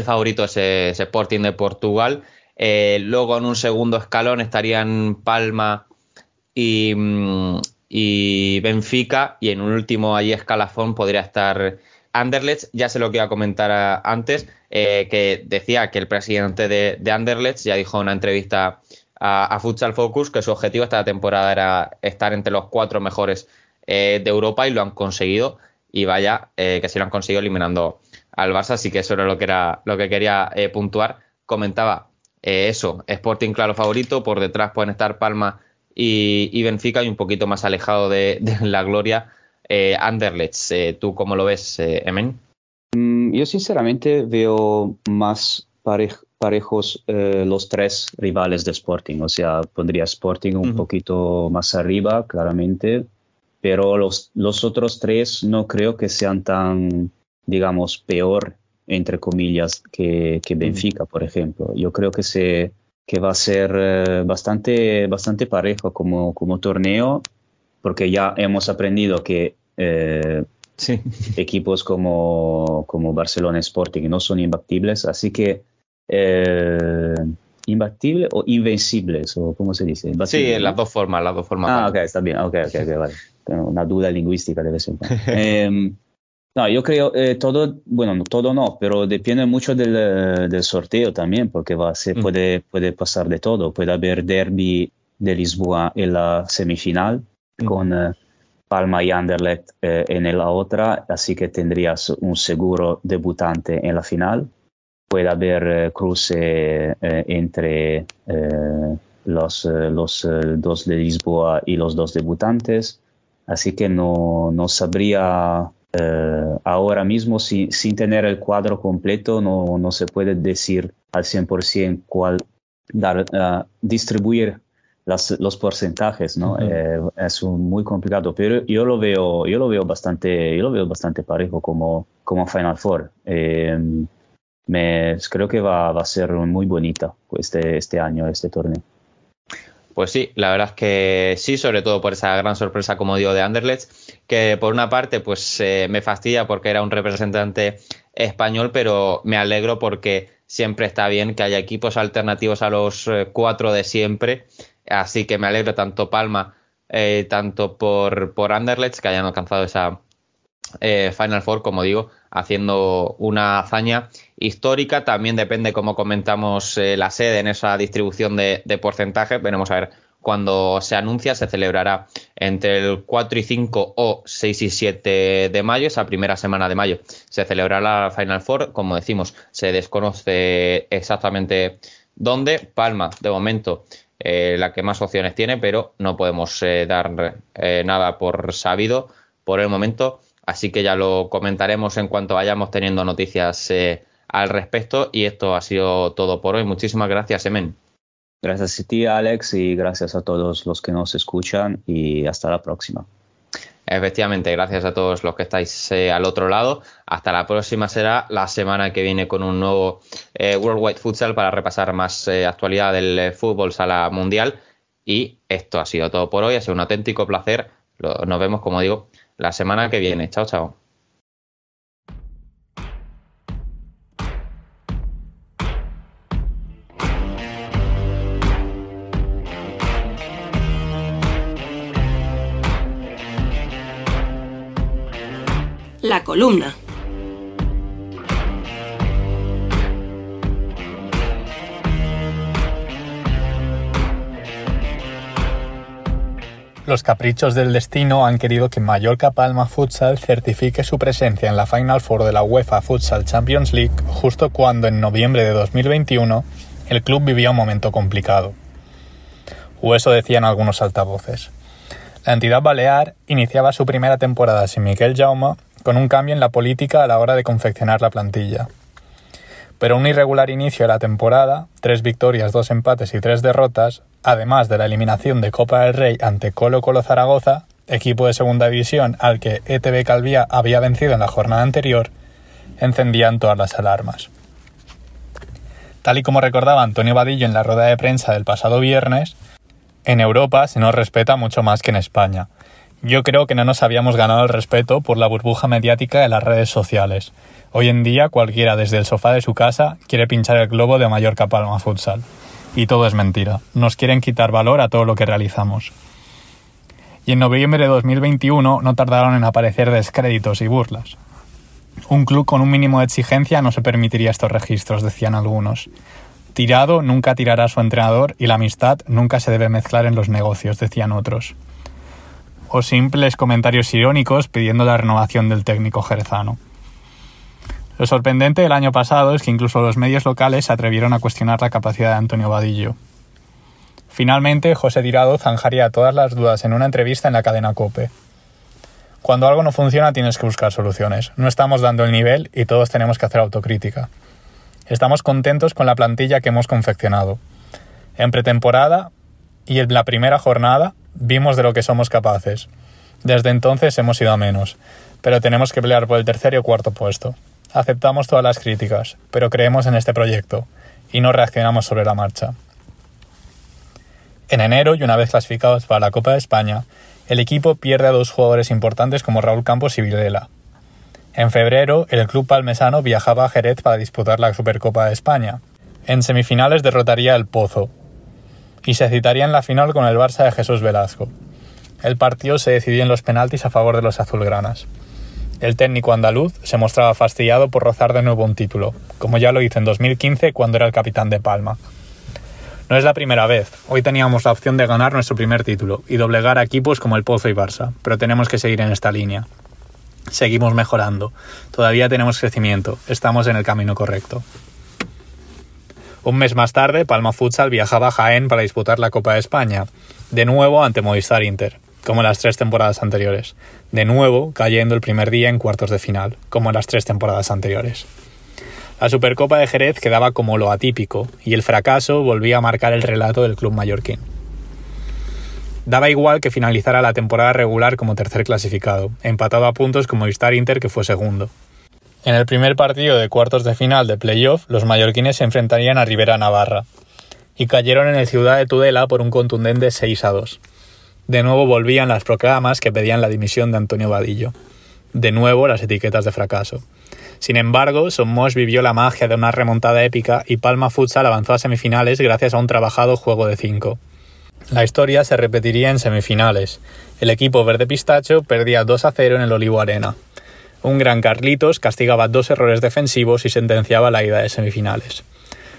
favorito es, Sporting de Portugal. Eh, luego en un segundo escalón estarían Palma y, mm, y Benfica. Y en un último ahí escalafón podría estar Anderlecht, ya se lo que iba a comentar antes, eh, que decía que el presidente de, de, Anderlecht ya dijo en una entrevista a, Futsal Focus que su objetivo esta temporada era estar entre los cuatro mejores eh, de Europa y lo han conseguido. Y vaya, eh, que sí lo han conseguido eliminando al Barça, así que eso era lo que, era, lo que quería puntuar. Comentaba eso, Sporting claro favorito, por detrás pueden estar Palma y, Benfica y un poquito más alejado de, de la gloria eh, Anderlecht, eh, ¿tú cómo lo ves, eh, Emen? Mm, yo sinceramente veo más parejos los tres rivales de Sporting, o sea, pondría Sporting un poquito más arriba, claramente, pero los, los otros tres no creo que sean tan, digamos, peor, entre comillas, que, Benfica, por ejemplo. Yo creo que, se, que va a ser bastante, bastante parejo como, como torneo, porque ya hemos aprendido que eh, equipos como, como Barcelona Sporting no son imbatibles, así que eh, imbatible o invencibles, o cómo se dice. sí, las dos formas, las dos formas. Ah, ok, está bien, ok, ok, vale. Tengo una duda lingüística de vez en cuando. Em, no, yo creo eh, todo, bueno, todo no, pero depende mucho del, del sorteo también, porque va, se mm. puede, puede pasar de todo. Puede haber derby de Lisboa en la semifinal mm. con Palma y Anderlecht eh, en la otra, así que tendrías un seguro debutante en la final. Puede haber eh, cruce eh, entre los, dos de Lisboa y los dos debutantes, así que no, no sabría ahora mismo, sin tener el cuadro completo, no, no se puede decir al 100% cuál dar, distribuir los porcentajes, ¿no? Eh, es muy complicado, pero yo lo veo, yo lo veo bastante, yo lo veo bastante parejo como, como Final Four. Eh, me, creo que va, a ser muy bonita este, este año, este torneo. Pues sí, la verdad es que sí, sobre todo por esa gran sorpresa, como digo, de Anderlecht, que por una parte, pues eh, me fastidia porque era un representante español, pero me alegro porque siempre está bien que haya equipos alternativos a los cuatro de siempre Así que me alegro tanto Palma, eh, tanto por, por que hayan alcanzado esa eh, Final Four, como digo, haciendo una hazaña histórica. También depende, como comentamos, eh, la sede en esa distribución de, de porcentaje. Veremos a ver cuando se anuncia, se celebrará entre el 4 y 5 o 6 y 7 de mayo, esa primera semana de mayo. Se celebrará la Final Four, como decimos, se desconoce exactamente dónde. Palma, de momento, eh, la que más opciones tiene, pero no podemos eh, dar eh, nada por sabido por el momento. Así que ya lo comentaremos en cuanto vayamos teniendo noticias al respecto. Y esto ha sido todo por hoy. Muchísimas gracias, Emen. Gracias a ti, Alex, y gracias a todos los que nos escuchan. Y hasta la próxima. Efectivamente, gracias a todos los que estáis eh, al otro lado. Hasta la próxima será la semana que viene con un nuevo eh, Worldwide Futsal para repasar más eh, actualidad del fútbol sala mundial. Y esto ha sido todo por hoy. Ha sido un auténtico placer. nos vemos, como digo, la semana que viene. Chao, chao. La columna. Los caprichos del destino han querido que Mallorca Palma Futsal certifique su presencia en la Final Four de la UEFA Futsal Champions League justo cuando en noviembre de 2021 el club vivía un momento complicado. O eso decían algunos altavoces. La entidad balear iniciaba su primera temporada sin Miguel Jaume con un cambio en la política a la hora de confeccionar la plantilla. Pero un irregular inicio de la temporada, tres victorias, dos empates y tres derrotas, además de la eliminación de Copa del Rey ante Colo Colo Zaragoza, equipo de segunda división al que ETB Calvía había vencido en la jornada anterior, encendían todas las alarmas. Tal y como recordaba Antonio Vadillo en la rueda de prensa del pasado viernes, en Europa se nos respeta mucho más que en España. Yo creo que no nos habíamos ganado el respeto por la burbuja mediática de las redes sociales. Hoy en día cualquiera desde el sofá de su casa quiere pinchar el globo de Mallorca Palma Futsal. Y todo es mentira. Nos quieren quitar valor a todo lo que realizamos. Y en noviembre de 2021 no tardaron en aparecer descréditos y burlas. Un club con un mínimo de exigencia no se permitiría estos registros, decían algunos. Tirado nunca tirará a su entrenador y la amistad nunca se debe mezclar en los negocios, decían otros. O simples comentarios irónicos pidiendo la renovación del técnico jerezano. Lo sorprendente del año pasado es que incluso los medios locales se atrevieron a cuestionar la capacidad de Antonio Vadillo. Finalmente, José Tirado zanjaría todas las dudas en una entrevista en la cadena Cope. Cuando algo no funciona tienes que buscar soluciones. No estamos dando el nivel y todos tenemos que hacer autocrítica. Estamos contentos con la plantilla que hemos confeccionado. En pretemporada y en la primera jornada vimos de lo que somos capaces. Desde entonces hemos ido a menos, pero tenemos que pelear por el tercer y cuarto puesto. Aceptamos todas las críticas, pero creemos en este proyecto y no reaccionamos sobre la marcha. En enero, y una vez clasificados para la Copa de España, el equipo pierde a dos jugadores importantes como Raúl Campos y Vilela. En febrero, el club palmesano viajaba a Jerez para disputar la Supercopa de España. En semifinales derrotaría el Pozo. Y se citaría en la final con el Barça de Jesús Velasco. El partido se decidió en los penaltis a favor de los azulgranas. El técnico andaluz se mostraba fastidiado por rozar de nuevo un título, como ya lo hizo en 2015 cuando era el capitán de Palma. No es la primera vez. Hoy teníamos la opción de ganar nuestro primer título y doblegar a equipos como el Pozo y Barça, pero tenemos que seguir en esta línea. Seguimos mejorando. Todavía tenemos crecimiento. Estamos en el camino correcto. Un mes más tarde, Palma Futsal viajaba a Jaén para disputar la Copa de España, de nuevo ante Movistar Inter, como en las tres temporadas anteriores, de nuevo cayendo el primer día en cuartos de final, como en las tres temporadas anteriores. La Supercopa de Jerez quedaba como lo atípico y el fracaso volvía a marcar el relato del club mallorquín. Daba igual que finalizara la temporada regular como tercer clasificado, empatado a puntos como Movistar Inter que fue segundo. En el primer partido de cuartos de final de playoff, los mallorquines se enfrentarían a Rivera Navarra y cayeron en el Ciudad de Tudela por un contundente 6 a 2. De nuevo volvían las proclamas que pedían la dimisión de Antonio Vadillo. De nuevo las etiquetas de fracaso. Sin embargo, Somos vivió la magia de una remontada épica y Palma Futsal avanzó a semifinales gracias a un trabajado juego de 5. La historia se repetiría en semifinales. El equipo verde pistacho perdía 2 a 0 en el Olivo Arena. Un gran Carlitos castigaba dos errores defensivos y sentenciaba la ida de semifinales.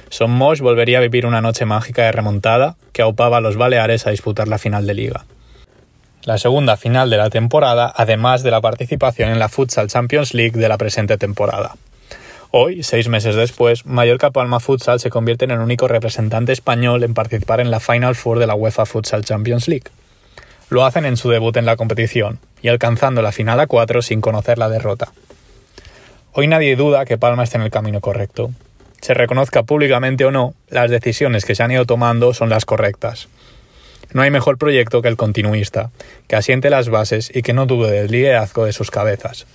Somos volvería a vivir una noche mágica de remontada que aupaba a los Baleares a disputar la final de liga la segunda final de la temporada, además de la participación en la Futsal Champions League de la presente temporada. Hoy, seis meses después, Mallorca Palma Futsal se convierte en el único representante español en participar en la Final Four de la UEFA Futsal Champions League. Lo hacen en su debut en la competición y alcanzando la final a cuatro sin conocer la derrota. Hoy nadie duda que Palma está en el camino correcto. Se reconozca públicamente o no, las decisiones que se han ido tomando son las correctas. No hay mejor proyecto que el continuista, que asiente las bases y que no dude del liderazgo de sus cabezas.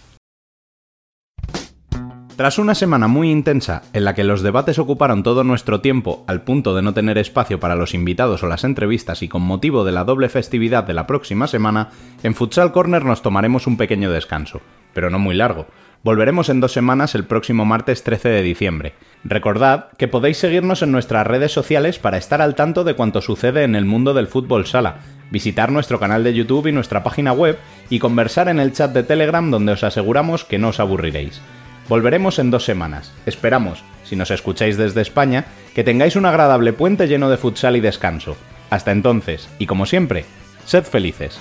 Tras una semana muy intensa, en la que los debates ocuparon todo nuestro tiempo al punto de no tener espacio para los invitados o las entrevistas y con motivo de la doble festividad de la próxima semana, en Futsal Corner nos tomaremos un pequeño descanso, pero no muy largo, Volveremos en dos semanas el próximo martes 13 de diciembre. Recordad que podéis seguirnos en nuestras redes sociales para estar al tanto de cuanto sucede en el mundo del fútbol sala, visitar nuestro canal de YouTube y nuestra página web y conversar en el chat de Telegram donde os aseguramos que no os aburriréis. Volveremos en dos semanas. Esperamos, si nos escucháis desde España, que tengáis un agradable puente lleno de futsal y descanso. Hasta entonces, y como siempre, sed felices.